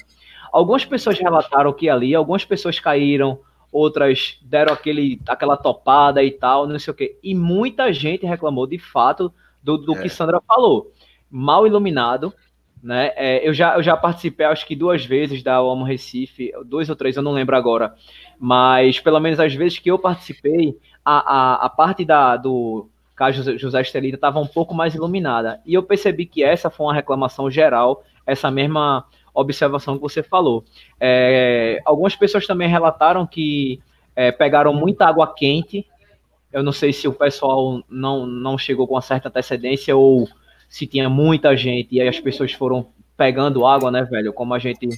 Algumas pessoas relataram que ali, algumas pessoas caíram, outras deram aquele, aquela topada e tal, não sei o quê. E muita gente reclamou de fato do, do é. que Sandra falou. Mal iluminado, né? É, eu, já, eu já participei, acho que duas vezes da Amo Recife, dois ou três, eu não lembro agora. Mas pelo menos as vezes que eu participei, a, a, a parte da, do, a José Estelita estava um pouco mais iluminada. E eu percebi que essa foi uma reclamação geral, essa mesma observação que você falou. É, algumas pessoas também relataram que é, pegaram muita água quente. Eu não sei se o pessoal não, não chegou com uma certa antecedência ou se tinha muita gente e aí as pessoas foram pegando água, né, velho? Como a gente,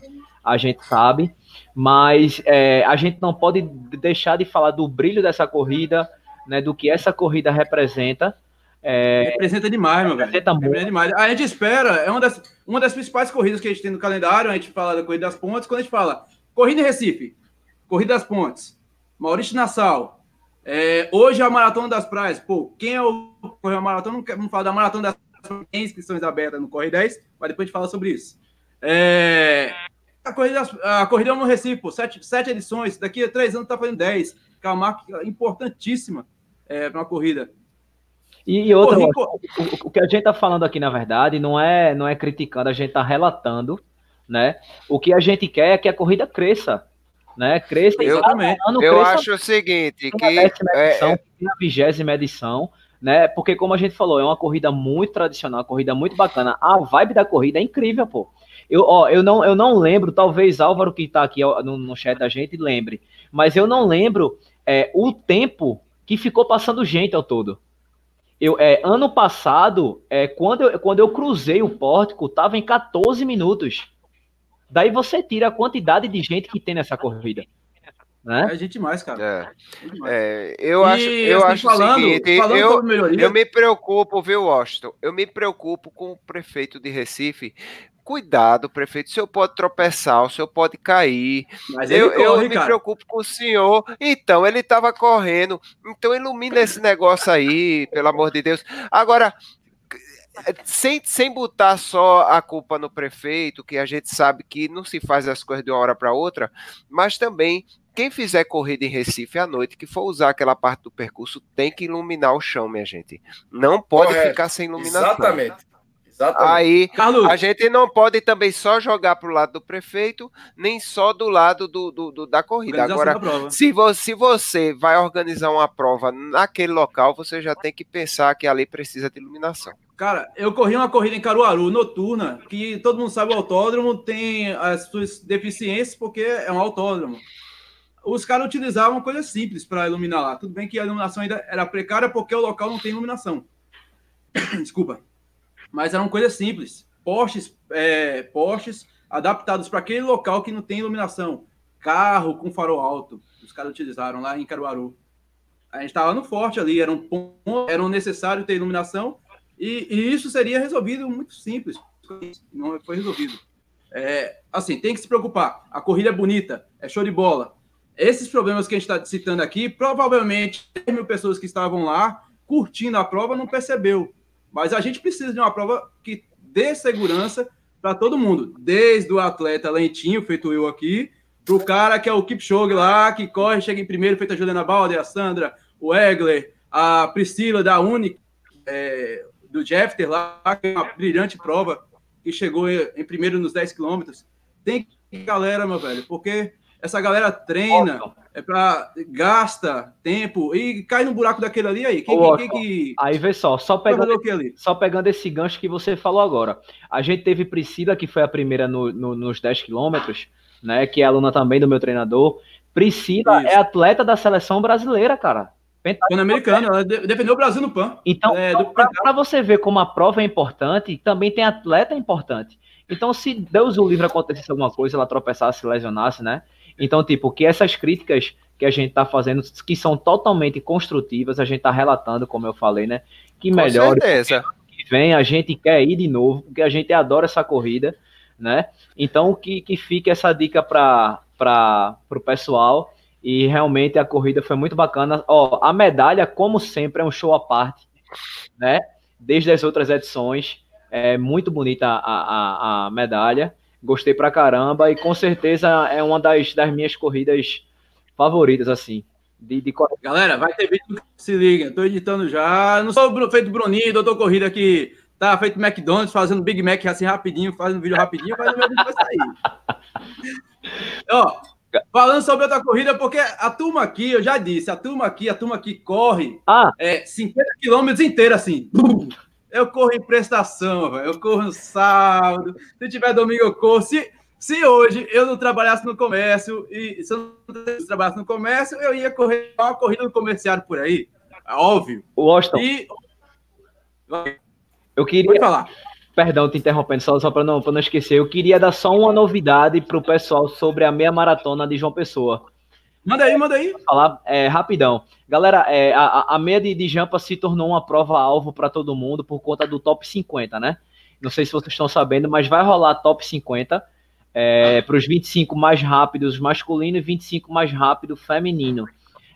a gente sabe. Mas é, a gente não pode deixar de falar do brilho dessa corrida, né, do que essa corrida representa. É, representa demais, meu velho. Representa demais. A gente espera, é uma das, uma das principais corridas que a gente tem no calendário. A gente fala da Corrida das Pontes. Quando a gente fala Corrida em Recife, Corrida das Pontes, Maurício Nassau, é, hoje é a Maratona das Praias. Pô, quem é o correu a maratona? Não vamos falar da Maratona das Praias, tem inscrições abertas no Corre 10, mas depois a gente fala sobre isso. É, a corrida, a corrida no Recife, pô, sete, sete edições, daqui a três anos tá fazendo dez que é uma marca importantíssima é, para uma corrida. E, outra, o, o, que a gente está falando aqui, na verdade, não é, não é criticando, a gente está relatando, né? O que a gente quer é que a corrida cresça, né? Cresça. Eu, também. eu cresça, acho o seguinte, que é, edição, é... a vigésima edição, né? Porque como a gente falou, é uma corrida muito tradicional, uma corrida muito bacana. A vibe da corrida é incrível, pô. Eu, ó, eu, não, eu não lembro, talvez Álvaro que está aqui no, no chat da gente lembre, mas eu não lembro é, o tempo que ficou passando gente ao todo. Eu, é, ano passado, é, quando, eu, quando eu cruzei o pórtico, estava em 14 minutos. Daí você tira a quantidade de gente que tem nessa corrida. Né? É gente mais, cara. É. É, eu acho, eu assim, acho falando, o seguinte, eu, eu me preocupo, viu, Washington? Eu me preocupo com o prefeito de Recife, cuidado, prefeito. O senhor pode tropeçar, o senhor pode cair. Mas eu, corre, eu me cara. preocupo com o senhor. Então, ele estava correndo. Então, ilumina esse negócio aí, pelo amor de Deus. Agora, sem, sem botar só a culpa no prefeito, que a gente sabe que não se faz as coisas de uma hora para outra, mas também quem fizer corrida em Recife à noite, que for usar aquela parte do percurso, tem que iluminar o chão, minha gente. Não pode Correto. ficar sem iluminação. Exatamente. Exatamente. Aí Carlos. a gente não pode também só jogar para o lado do prefeito, nem só do lado do, do, do da corrida. Agora, se você, se você vai organizar uma prova naquele local, você já tem que pensar que ali precisa de iluminação. Cara, eu corri uma corrida em Caruaru, noturna, que todo mundo sabe o autódromo tem as suas deficiências porque é um autódromo. Os caras utilizavam coisas simples para iluminar lá. Tudo bem que a iluminação ainda era precária porque o local não tem iluminação. Desculpa. Mas eram coisas simples. Postes, é, postes adaptados para aquele local que não tem iluminação. Carro com farol alto. Os caras utilizaram lá em Caruaru. A gente estava no forte ali, era um ponto, era necessário ter iluminação e, e, isso seria resolvido muito simples. Não foi resolvido. É, assim, tem que se preocupar. A corrida é bonita, é show de bola. Esses problemas que a gente está citando aqui, provavelmente 10 mil pessoas que estavam lá curtindo a prova não percebeu. Mas a gente precisa de uma prova que dê segurança para todo mundo, desde o atleta lentinho, feito eu aqui, para o cara que é o Kipchoge lá, que corre, chega em primeiro, feito a Juliana Balde, a Sandra, o Egler, a Priscila da Uni, é, do Jeffter lá, que é uma brilhante prova, que chegou em primeiro nos 10 quilômetros. Tem galera, meu velho, porque essa galera treina, é para gasta tempo e cai no buraco daquele ali aí. Quem, Ô, quem, quem que... Aí vê só, só pegando, só pegando esse gancho que você falou agora. A gente teve Priscila, que foi a primeira no, no, nos 10 quilômetros, né? Que é aluna também do meu treinador. Priscila Isso. é atleta da seleção brasileira, cara. Pan-americana, ela defendeu o Brasil no PAN. Então, é, então para você ver como a prova é importante, também tem atleta importante. Então, se Deus o livre acontecesse alguma coisa, ela tropeçasse, lesionasse, né? Então, tipo, que essas críticas que a gente está fazendo, que são totalmente construtivas, a gente está relatando, como eu falei, né? Que melhor que vem, a gente quer ir de novo, porque a gente adora essa corrida, né? Então, que, que fique essa dica para o pessoal e realmente a corrida foi muito bacana. Ó, a medalha, como sempre, é um show à parte, né? Desde as outras edições. É muito bonita a, a, a medalha. Gostei pra caramba e com certeza é uma das, das minhas corridas favoritas, assim. De, de... Galera, vai ter vídeo, se liga, tô editando já. Não sou feito Bruninho, doutor Corrida que tá feito McDonald's, fazendo Big Mac assim rapidinho, fazendo vídeo rapidinho, mas o meu vídeo vai sair. Ó, Falando sobre outra corrida, porque a turma aqui, eu já disse, a turma aqui, a turma aqui corre ah. é, 50 quilômetros inteiro assim. Eu corro em prestação, véio. eu corro no sábado. Se tiver domingo, eu corro. Se, se hoje eu não trabalhasse no comércio, e se eu não trabalhasse no comércio, eu ia correr uma corrida no comerciário por aí. É óbvio. O Austin. E... Eu queria. Pode falar. Perdão, te interrompendo, só, só para não, não esquecer. Eu queria dar só uma novidade para o pessoal sobre a meia maratona de João Pessoa. Manda aí, manda aí. Falar é, rapidão. Galera, é, a, a meia de, de Jampa se tornou uma prova-alvo para todo mundo por conta do top 50, né? Não sei se vocês estão sabendo, mas vai rolar top 50 é, para os 25 mais rápidos masculino e 25 mais rápido feminino.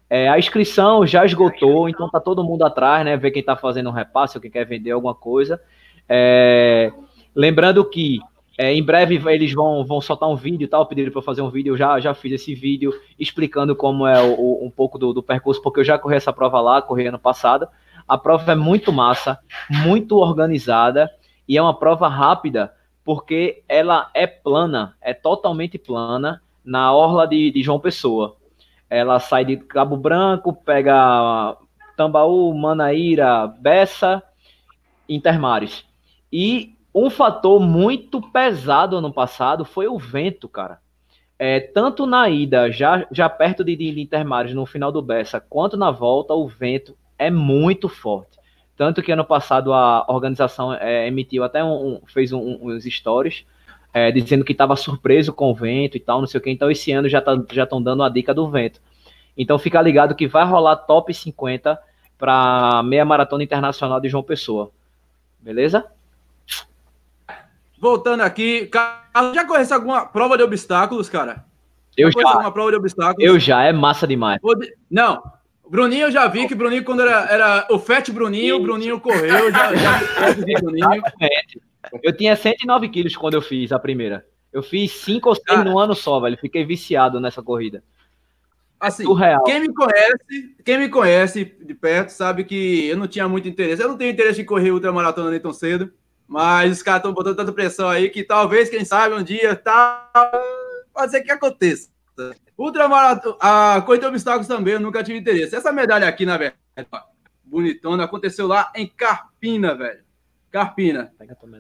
É, a inscrição já esgotou, então tá todo mundo atrás, né? Ver quem tá fazendo um repasse quem quer vender alguma coisa. É, lembrando que é, em breve eles vão, vão soltar um vídeo, tal, pediram para fazer um vídeo, eu já, já fiz esse vídeo explicando como é o, um pouco do, do, percurso, porque eu já corri essa prova lá, corri ano passado. A prova é muito massa, muito organizada e é uma prova rápida, porque ela é plana, é totalmente plana na orla de, de João Pessoa. Ela sai de Cabo Branco, pega Tambaú, Manaíra, Bessa, Intermares. E um fator muito pesado ano passado foi o vento, cara. É, tanto na ida, já, já perto de, de Intermares, no final do Bessa, quanto na volta, o vento é muito forte. Tanto que ano passado a organização é, emitiu até um, um fez um, uns stories é, dizendo que estava surpreso com o vento e tal, não sei o que. Então esse ano já tá, já estão dando a dica do vento. Então fica ligado que vai rolar top 50 para meia maratona internacional de João Pessoa. Beleza? Voltando aqui, Carlos, já conhece alguma prova de obstáculos, cara? Eu já. Alguma prova de obstáculos? Eu já, é massa demais. Não, Bruninho eu já vi que Bruninho, quando era, era o Fete Bruninho, o Bruninho correu, já, já vi Bruninho. Eu tinha 109 quilos quando eu fiz a primeira. Eu fiz 5 ou 6 no ano só, velho. Fiquei viciado nessa corrida. Assim, quem me conhece, quem me conhece de perto sabe que eu não tinha muito interesse. Eu não tenho interesse em correr ultramaratona nem tão cedo. Mas os caras estão botando tanta pressão aí que talvez, quem sabe, um dia tá... pode ser que aconteça. Ultramaratona, a de obstáculos também, eu nunca tive interesse. Essa medalha aqui, na verdade, bonitona, aconteceu lá em Carpina, velho. Carpina.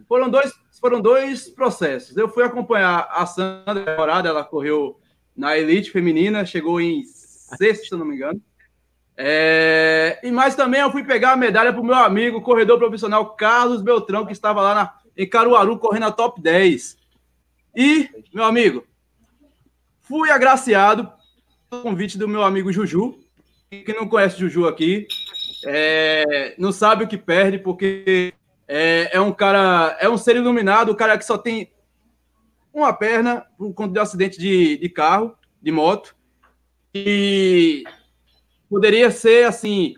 Foram dois, foram dois processos. Eu fui acompanhar a Sandra, temporada, ela correu na elite feminina, chegou em sexto, se não me engano. É... E mais também eu fui pegar a medalha para o meu amigo, corredor profissional Carlos Beltrão, que estava lá na, em Caruaru correndo a top 10. E, meu amigo, fui agraciado pelo convite do meu amigo Juju. Quem não conhece Juju aqui, é... não sabe o que perde, porque é, é um cara, é um ser iluminado, o cara que só tem uma perna por conta de um acidente de, de carro, de moto. E poderia ser assim,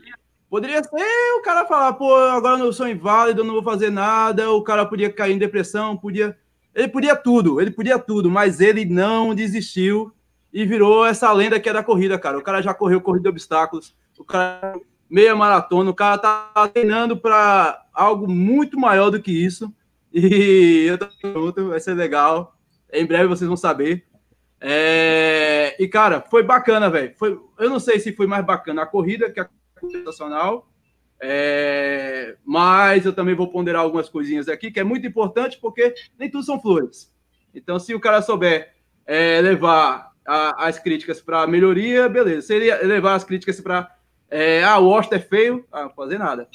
poderia ser o cara falar, pô, agora eu sou inválido, não vou fazer nada, o cara podia cair em depressão, podia, ele podia tudo, ele podia tudo, mas ele não desistiu e virou essa lenda que é da corrida, cara. O cara já correu corrida de obstáculos, o cara meia maratona, o cara tá treinando para algo muito maior do que isso. E eu tô junto, vai ser legal. Em breve vocês vão saber. É... E, cara, foi bacana, velho. Foi... Eu não sei se foi mais bacana a corrida que a sensacional. É... Mas eu também vou ponderar algumas coisinhas aqui, que é muito importante, porque nem tudo são flores. Então, se o cara souber é, levar a, as críticas para melhoria, beleza. Se ele levar as críticas para é, ah, o Washington é feio, ah, não fazer nada.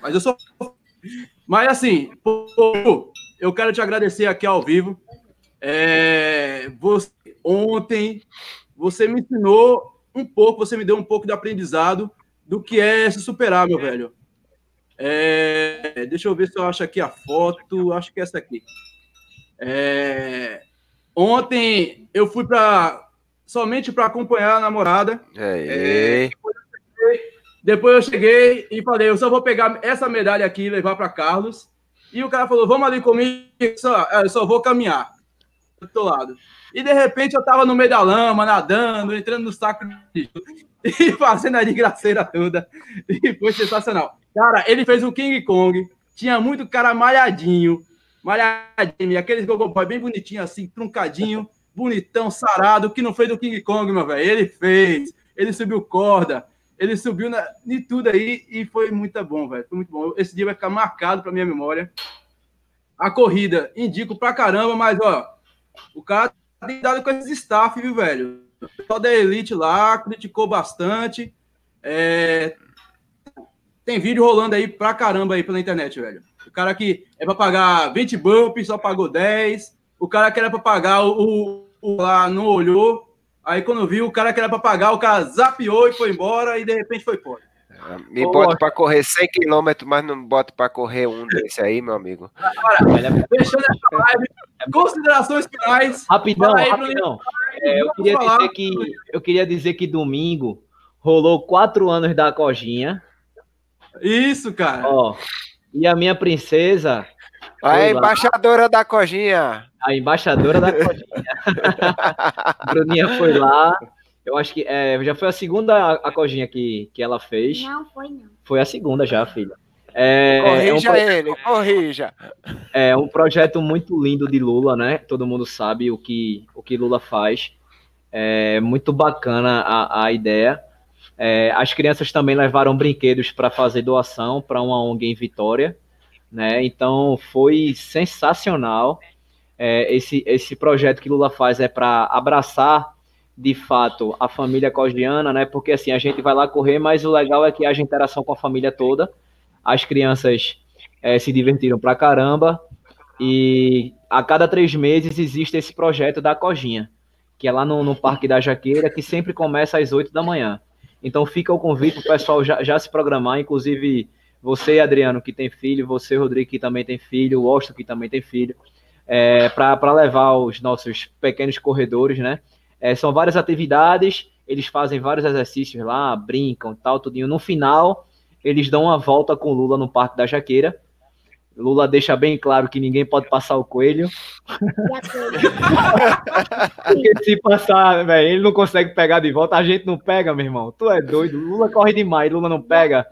Mas eu sou. Mas assim, pô, eu quero te agradecer aqui ao vivo. É, você, ontem você me ensinou um pouco, você me deu um pouco de aprendizado do que é se superar, meu velho. É, deixa eu ver se eu acho aqui a foto. Acho que é essa aqui. É, ontem eu fui para somente para acompanhar a namorada. É, é, depois eu cheguei e falei, eu só vou pegar essa medalha aqui e levar para Carlos. E o cara falou, vamos ali comigo, só, eu só vou caminhar do outro lado. E de repente eu tava no meio da lama, nadando, entrando no saco e fazendo a desgraceira toda. E foi sensacional. Cara, ele fez um King Kong, tinha muito cara malhadinho, malhadinho, aqueles gogoboy bem bonitinho assim, truncadinho, bonitão, sarado, que não fez do King Kong, meu velho. Ele fez, ele subiu corda, ele subiu na, de tudo aí e foi muito bom, velho. Foi muito bom. Esse dia vai ficar marcado para minha memória. A corrida, indico pra caramba, mas ó, o cara tem dado com esses staff, viu, velho? O pessoal da Elite lá criticou bastante. É... Tem vídeo rolando aí pra caramba aí pela internet, velho. O cara que é pra pagar 20 bumps, só pagou 10. O cara que era pra pagar o, o, lá não olhou. Aí quando viu, o cara que era para pagar, o cara zapiou e foi embora e de repente foi fora. Me bota para correr 100 km, mas não bota para correr um desse aí, meu amigo. Agora, fechando essa live, considerações finais. Rapidão, aí, rapidão. É, eu, queria dizer que, eu queria dizer que domingo rolou quatro anos da Cojinha. Isso, cara. Ó, e a minha princesa. A embaixadora lá. da Cojinha a embaixadora da Codinha. Bruninha foi lá. Eu acho que é, já foi a segunda a Codinha que, que ela fez. Não, foi não. Foi a segunda já, filha. É, corrija é um ele, corrija. É um projeto muito lindo de Lula, né? Todo mundo sabe o que, o que Lula faz. É muito bacana a, a ideia. É, as crianças também levaram brinquedos para fazer doação para uma ONG em Vitória. Né? Então foi sensacional é, esse, esse projeto que Lula faz é para abraçar de fato a família cogiana, né? Porque assim a gente vai lá correr, mas o legal é que haja interação com a família toda. As crianças é, se divertiram pra caramba e a cada três meses existe esse projeto da Cojinha, que é lá no, no Parque da Jaqueira, que sempre começa às 8 da manhã. Então fica o convite para o pessoal já, já se programar, inclusive você, Adriano, que tem filho, você, Rodrigo, que também tem filho, o Austin, que também tem filho é, para levar os nossos pequenos corredores, né? É, são várias atividades, eles fazem vários exercícios lá, brincam tal, tudinho. No final, eles dão uma volta com Lula no Parque da Jaqueira. Lula deixa bem claro que ninguém pode passar o coelho. Porque se passar, velho, ele não consegue pegar de volta, a gente não pega, meu irmão. Tu é doido. Lula corre demais, Lula não pega.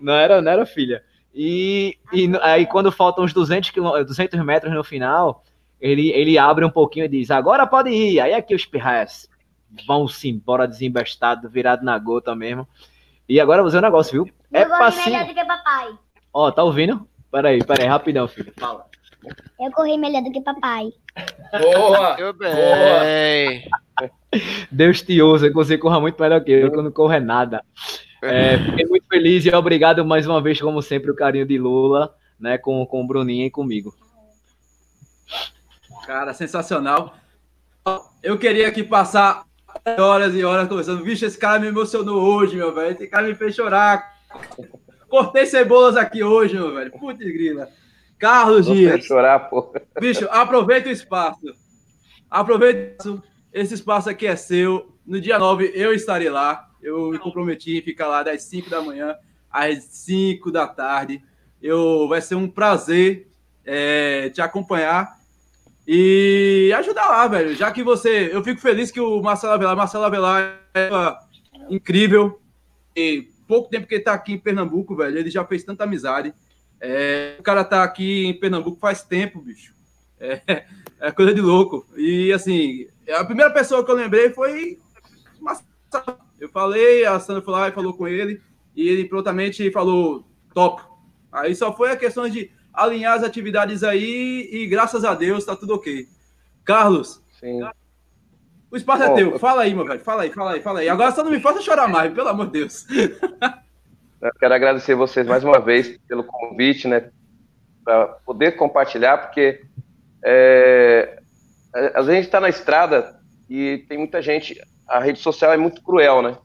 Não era, não era filha. E, e aí, quando faltam uns 200, 200 metros no final, ele, ele abre um pouquinho e diz: Agora pode ir. Aí aqui os pirraias vão-se embora desembestado, virado na gota mesmo. E agora vou dizer um negócio, viu? É passinho. melhor do que papai. Ó, tá ouvindo? Peraí, peraí, rapidão, filho. Fala. Eu corri melhor do que papai. Boa! Eu bem. Deus te ouça, que você corra muito melhor que eu, que eu não corro é nada. É, fiquei muito feliz e obrigado mais uma vez, como sempre, o carinho de Lula, né, com, com o Bruninho e comigo. Cara, sensacional. Eu queria aqui passar horas e horas conversando. Vixe, esse cara me emocionou hoje, meu velho. Esse cara me fez chorar. Cortei cebolas aqui hoje, meu velho. Putz, grila. Carlos Dias. chorar, pô. Bicho, aproveita o espaço. Aproveita esse espaço aqui é seu. No dia 9 eu estarei lá. Eu me comprometi em ficar lá das 5 da manhã às 5 da tarde. Eu, vai ser um prazer é, te acompanhar e ajudar lá, velho. Já que você. Eu fico feliz que o Marcelo Avelar, Marcelo Avelar é incrível. E pouco tempo que ele tá aqui em Pernambuco, velho, ele já fez tanta amizade. É, o cara tá aqui em Pernambuco faz tempo, bicho. É, é, coisa de louco. E assim, a primeira pessoa que eu lembrei foi Marcelo. Eu falei, a Sandra foi lá e falou com ele, e ele prontamente falou top. Aí só foi a questão de alinhar as atividades aí e graças a Deus tá tudo ok. Carlos. Sim. O espaço é Bom, é teu. Fala aí, meu velho. Fala aí, fala aí, fala aí. Agora só não me faça chorar mais, pelo amor de Deus. Eu quero agradecer vocês mais uma vez pelo convite, né? Para poder compartilhar, porque é, a gente está na estrada e tem muita gente. A rede social é muito cruel, né?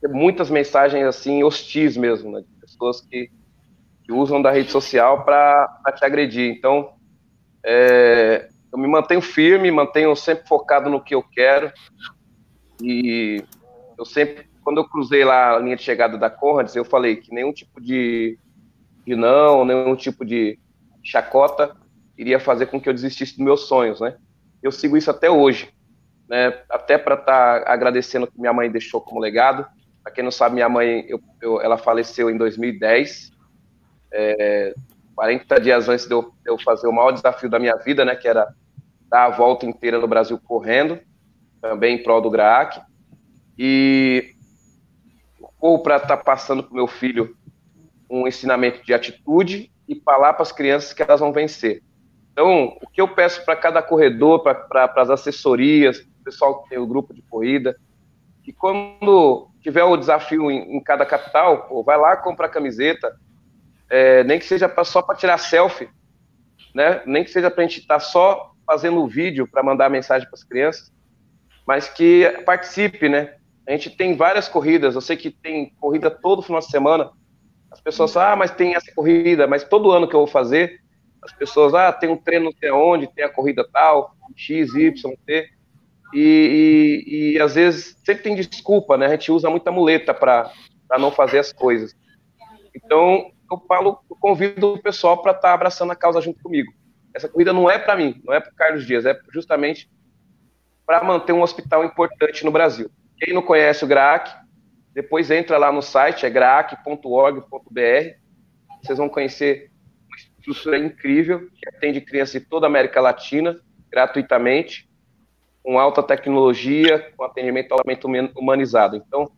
Tem muitas mensagens assim hostis mesmo, né? De pessoas que, que usam da rede social para te agredir. Então, é, eu me mantenho firme, mantenho sempre focado no que eu quero e eu sempre quando eu cruzei lá a linha de chegada da Conrads, eu falei que nenhum tipo de, de não, nenhum tipo de chacota iria fazer com que eu desistisse dos meus sonhos, né? Eu sigo isso até hoje, né? Até para estar tá agradecendo o que minha mãe deixou como legado. Para quem não sabe, minha mãe, eu, eu, ela faleceu em 2010, é, 40 dias antes de eu, de eu fazer o maior desafio da minha vida, né? Que era dar a volta inteira no Brasil correndo, também em prol do GRAAC. E ou para estar tá passando para o meu filho um ensinamento de atitude e falar para as crianças que elas vão vencer. Então, o que eu peço para cada corredor, para as assessorias, o pessoal que tem o grupo de corrida, que quando tiver o desafio em, em cada capital, pô, vai lá comprar camiseta, é, nem que seja pra, só para tirar selfie, né? nem que seja para a gente estar tá só fazendo o vídeo para mandar mensagem para as crianças, mas que participe, né? A gente tem várias corridas, eu sei que tem corrida todo final de semana. As pessoas falam, ah, mas tem essa corrida, mas todo ano que eu vou fazer, as pessoas, ah, tem um treino não onde, tem a corrida tal, X, Y, T. E, e, e às vezes sempre tem desculpa, né? A gente usa muita muleta para não fazer as coisas. Então, eu falo, eu convido o pessoal para estar tá abraçando a causa junto comigo. Essa corrida não é para mim, não é para Carlos Dias, é justamente para manter um hospital importante no Brasil. Quem não conhece o GRAAC, depois entra lá no site, é graac.org.br. Vocês vão conhecer uma estrutura incrível que atende crianças de toda a América Latina, gratuitamente, com alta tecnologia, com atendimento altamente humanizado. Então,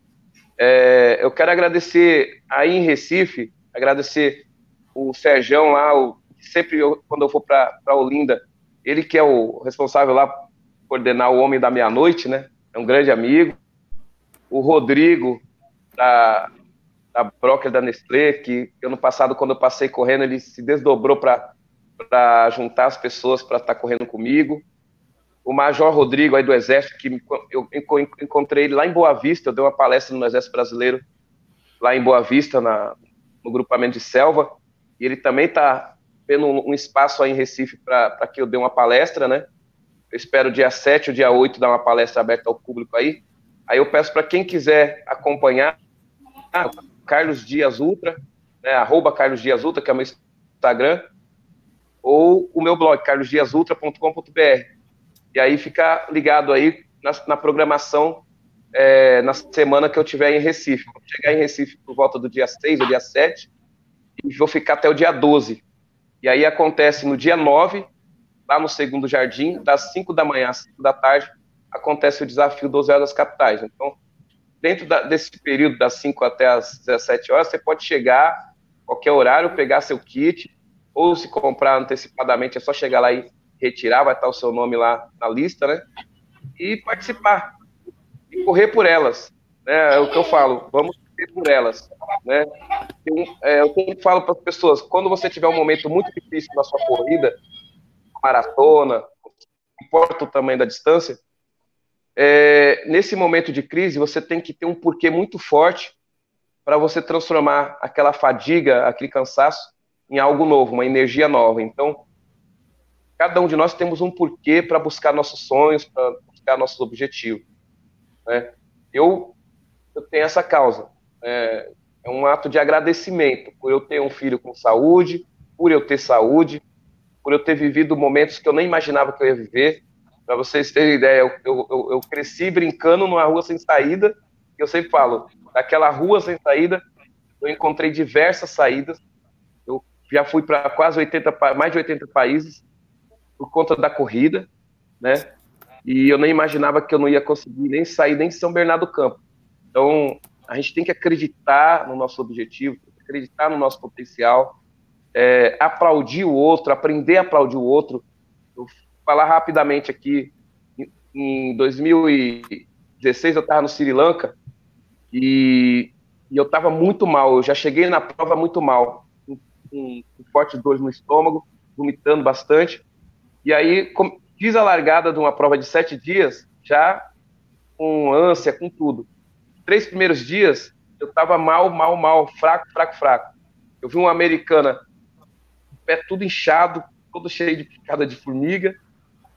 é, eu quero agradecer aí em Recife, agradecer o Serjão lá, o, sempre eu, quando eu for para Olinda, ele que é o responsável lá por coordenar o Homem da Meia-Noite, né? É um grande amigo o Rodrigo, da, da Broker da Nestlé, que ano passado, quando eu passei correndo, ele se desdobrou para juntar as pessoas para estar tá correndo comigo. O Major Rodrigo, aí do Exército, que eu encontrei ele lá em Boa Vista, eu dei uma palestra no Exército Brasileiro, lá em Boa Vista, na, no grupamento de selva, e ele também está tendo um, espaço aí em Recife para que eu dê uma palestra, né? Eu espero dia 7 ou dia 8 dar uma palestra aberta ao público aí. Aí eu peço para quem quiser acompanhar, Carlos Dias Ultra, né, arroba Carlos Dias Ultra, que é o meu Instagram, ou o meu blog, carlosdiasultra.com.br. E aí fica ligado aí na, na programação é, na semana que eu tiver em Recife. Vou chegar em Recife por volta do dia 6 ou dia 7, e vou ficar até o dia 12. E aí acontece no dia 9, lá no segundo jardim, das 5 da manhã às 5 da tarde, acontece o desafio 12 horas capitais. Então, dentro da, desse período, das 5 até as 17 horas, você pode chegar qualquer horário, pegar seu kit, ou se comprar antecipadamente, é só chegar lá e retirar, vai estar o seu nome lá na lista, né? E participar. Correr por elas. Né? É o que eu falo, vamos correr por elas. Né? Eu, é, eu sempre falo para as pessoas, quando você tiver um momento muito difícil na sua corrida, maratona, importa o tamanho da distância, é, nesse momento de crise, você tem que ter um porquê muito forte para você transformar aquela fadiga, aquele cansaço, em algo novo, uma energia nova. Então, cada um de nós temos um porquê para buscar nossos sonhos, para buscar nossos objetivos. Né? Eu, eu tenho essa causa. É, é um ato de agradecimento por eu ter um filho com saúde, por eu ter saúde, por eu ter vivido momentos que eu nem imaginava que eu ia viver, para vocês terem ideia, eu, eu, eu, cresci brincando numa rua sem saída, e eu sempre falo, daquela rua sem saída, eu encontrei diversas saídas. Eu já fui para quase 80, mais de 80 países por conta da corrida, né? E eu nem imaginava que eu não ia conseguir nem sair nem de São Bernardo do Campo. Então, a gente tem que acreditar no nosso objetivo, acreditar no nosso potencial, é, aplaudir o outro, aprender a aplaudir o outro. Eu falar rapidamente aqui. Em 2016 eu estava no Sri Lanka e, e eu estava muito mal. Eu já cheguei na prova muito mal, com, com, forte dor no estômago, vomitando bastante. E aí fiz a largada de uma prova de sete dias, já com ânsia, com tudo. Três primeiros dias eu estava mal, mal, mal, fraco, fraco, fraco. Eu vi uma americana, pé tudo inchado, todo cheio de picada de formiga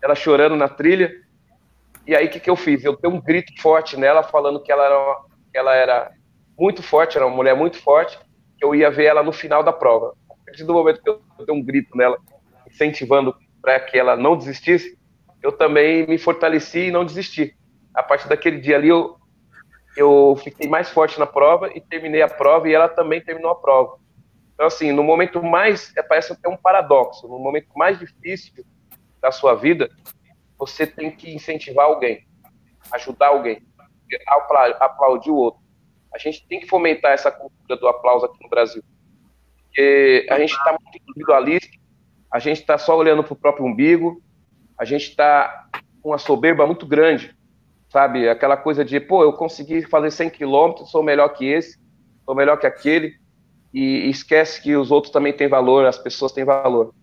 ela chorando na trilha. E aí, o que, que eu fiz? Eu dei um grito forte nela, falando que ela era, uma, ela era muito forte, era uma mulher muito forte, que eu ia ver ela no final da prova. A partir do momento que eu dei um grito nela, incentivando para que ela não desistisse, eu também me fortaleci e não desisti. A partir daquele dia ali, eu, eu fiquei mais forte na prova e terminei a prova e ela também terminou a prova. Então, assim, no momento mais, é, parece até um paradoxo, no momento mais difícil da sua vida, você tem que incentivar alguém, ajudar alguém, aplaudir o outro. A gente tem que fomentar essa cultura do aplauso aqui no Brasil. Porque a gente está muito individualista, a gente está só olhando para o próprio umbigo, a gente está com uma soberba muito grande, sabe? Aquela coisa de, pô, eu consegui fazer 100 quilômetros, sou melhor que esse, sou melhor que aquele, e esquece que os outros também têm valor, as pessoas têm valor.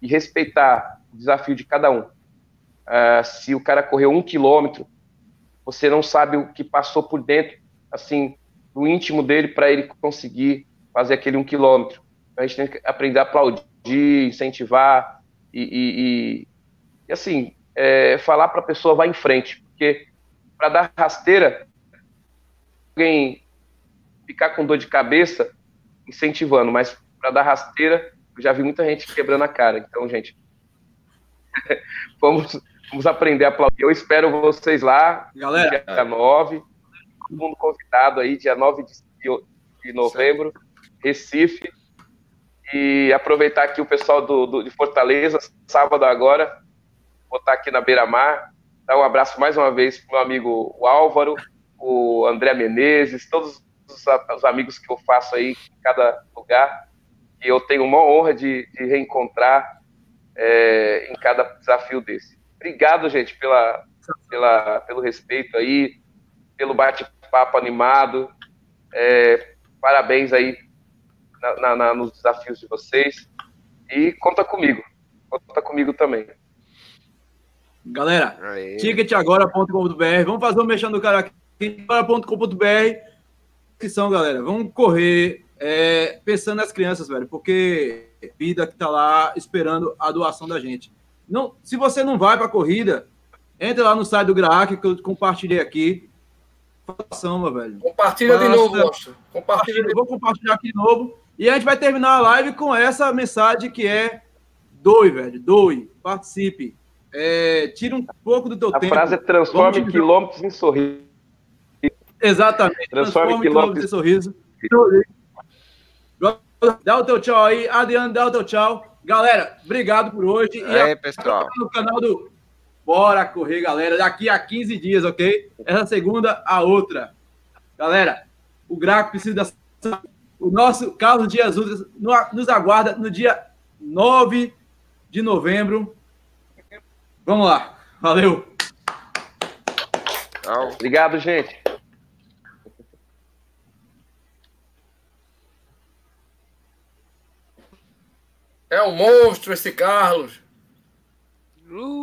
E respeitar o desafio de cada um. Uh, se o cara correu um quilômetro, você não sabe o que passou por dentro, assim, no íntimo dele para ele conseguir fazer aquele um quilômetro. A gente tem que aprender a aplaudir, incentivar e, e, e, e assim, é, falar para a pessoa vá em frente, porque para dar rasteira, alguém ficar com dor de cabeça, incentivando, mas para dar rasteira, eu já vi muita gente quebrando a cara. Então, gente, vamos, vamos aprender a aplaudir. Eu espero vocês lá, Galera, dia 9. Todo mundo convidado aí, dia 9 de, de novembro, Recife. E aproveitar aqui o pessoal do, do, de Fortaleza, sábado agora, vou estar aqui na Beira-Mar. Dar um abraço mais uma vez para o meu amigo o Álvaro, o André Menezes, todos os, os, amigos que eu faço aí em cada lugar. E eu tenho uma honra de, de reencontrar é, em cada desafio desse. Obrigado, gente, pela, pela, pelo respeito aí, pelo bate-papo animado. É, parabéns aí na, na, nos desafios de vocês. E conta comigo. Conta comigo também. Galera, ticketagora.com.br. Vamos fazer o um mexendo do cara aqui. Agora.com.br. Que são, galera. Vamos correr é, pensando nas crianças, velho, porque vida que tá lá esperando a doação da gente. Não, se você não vai para a corrida, entra lá no site do Graak que eu compartilhei aqui. Façam, meu velho. Compartilha Faça, de novo, Monstro. Compartilha. Vou compartilhar aqui de novo. E a gente vai terminar a live com essa mensagem que é doe, velho, doe, participe. É, tira um pouco do teu a tempo. A frase é transforme quilômetros em sorriso. Exatamente. Transforme, transforme quilômetros, em sorriso. Dá o teu tchau aí. Adriano, dá o teu tchau. Galera, obrigado por hoje. E aí, pessoal. No canal do Bora Correr, galera. Daqui a 15 dias, ok? Essa segunda, a outra. Galera, o Graco precisa da... O nosso Carlos Dias Ultras nos aguarda no dia 9 de novembro. Vamos lá. Valeu. Obrigado, gente. É um monstro esse Carlos. Uh.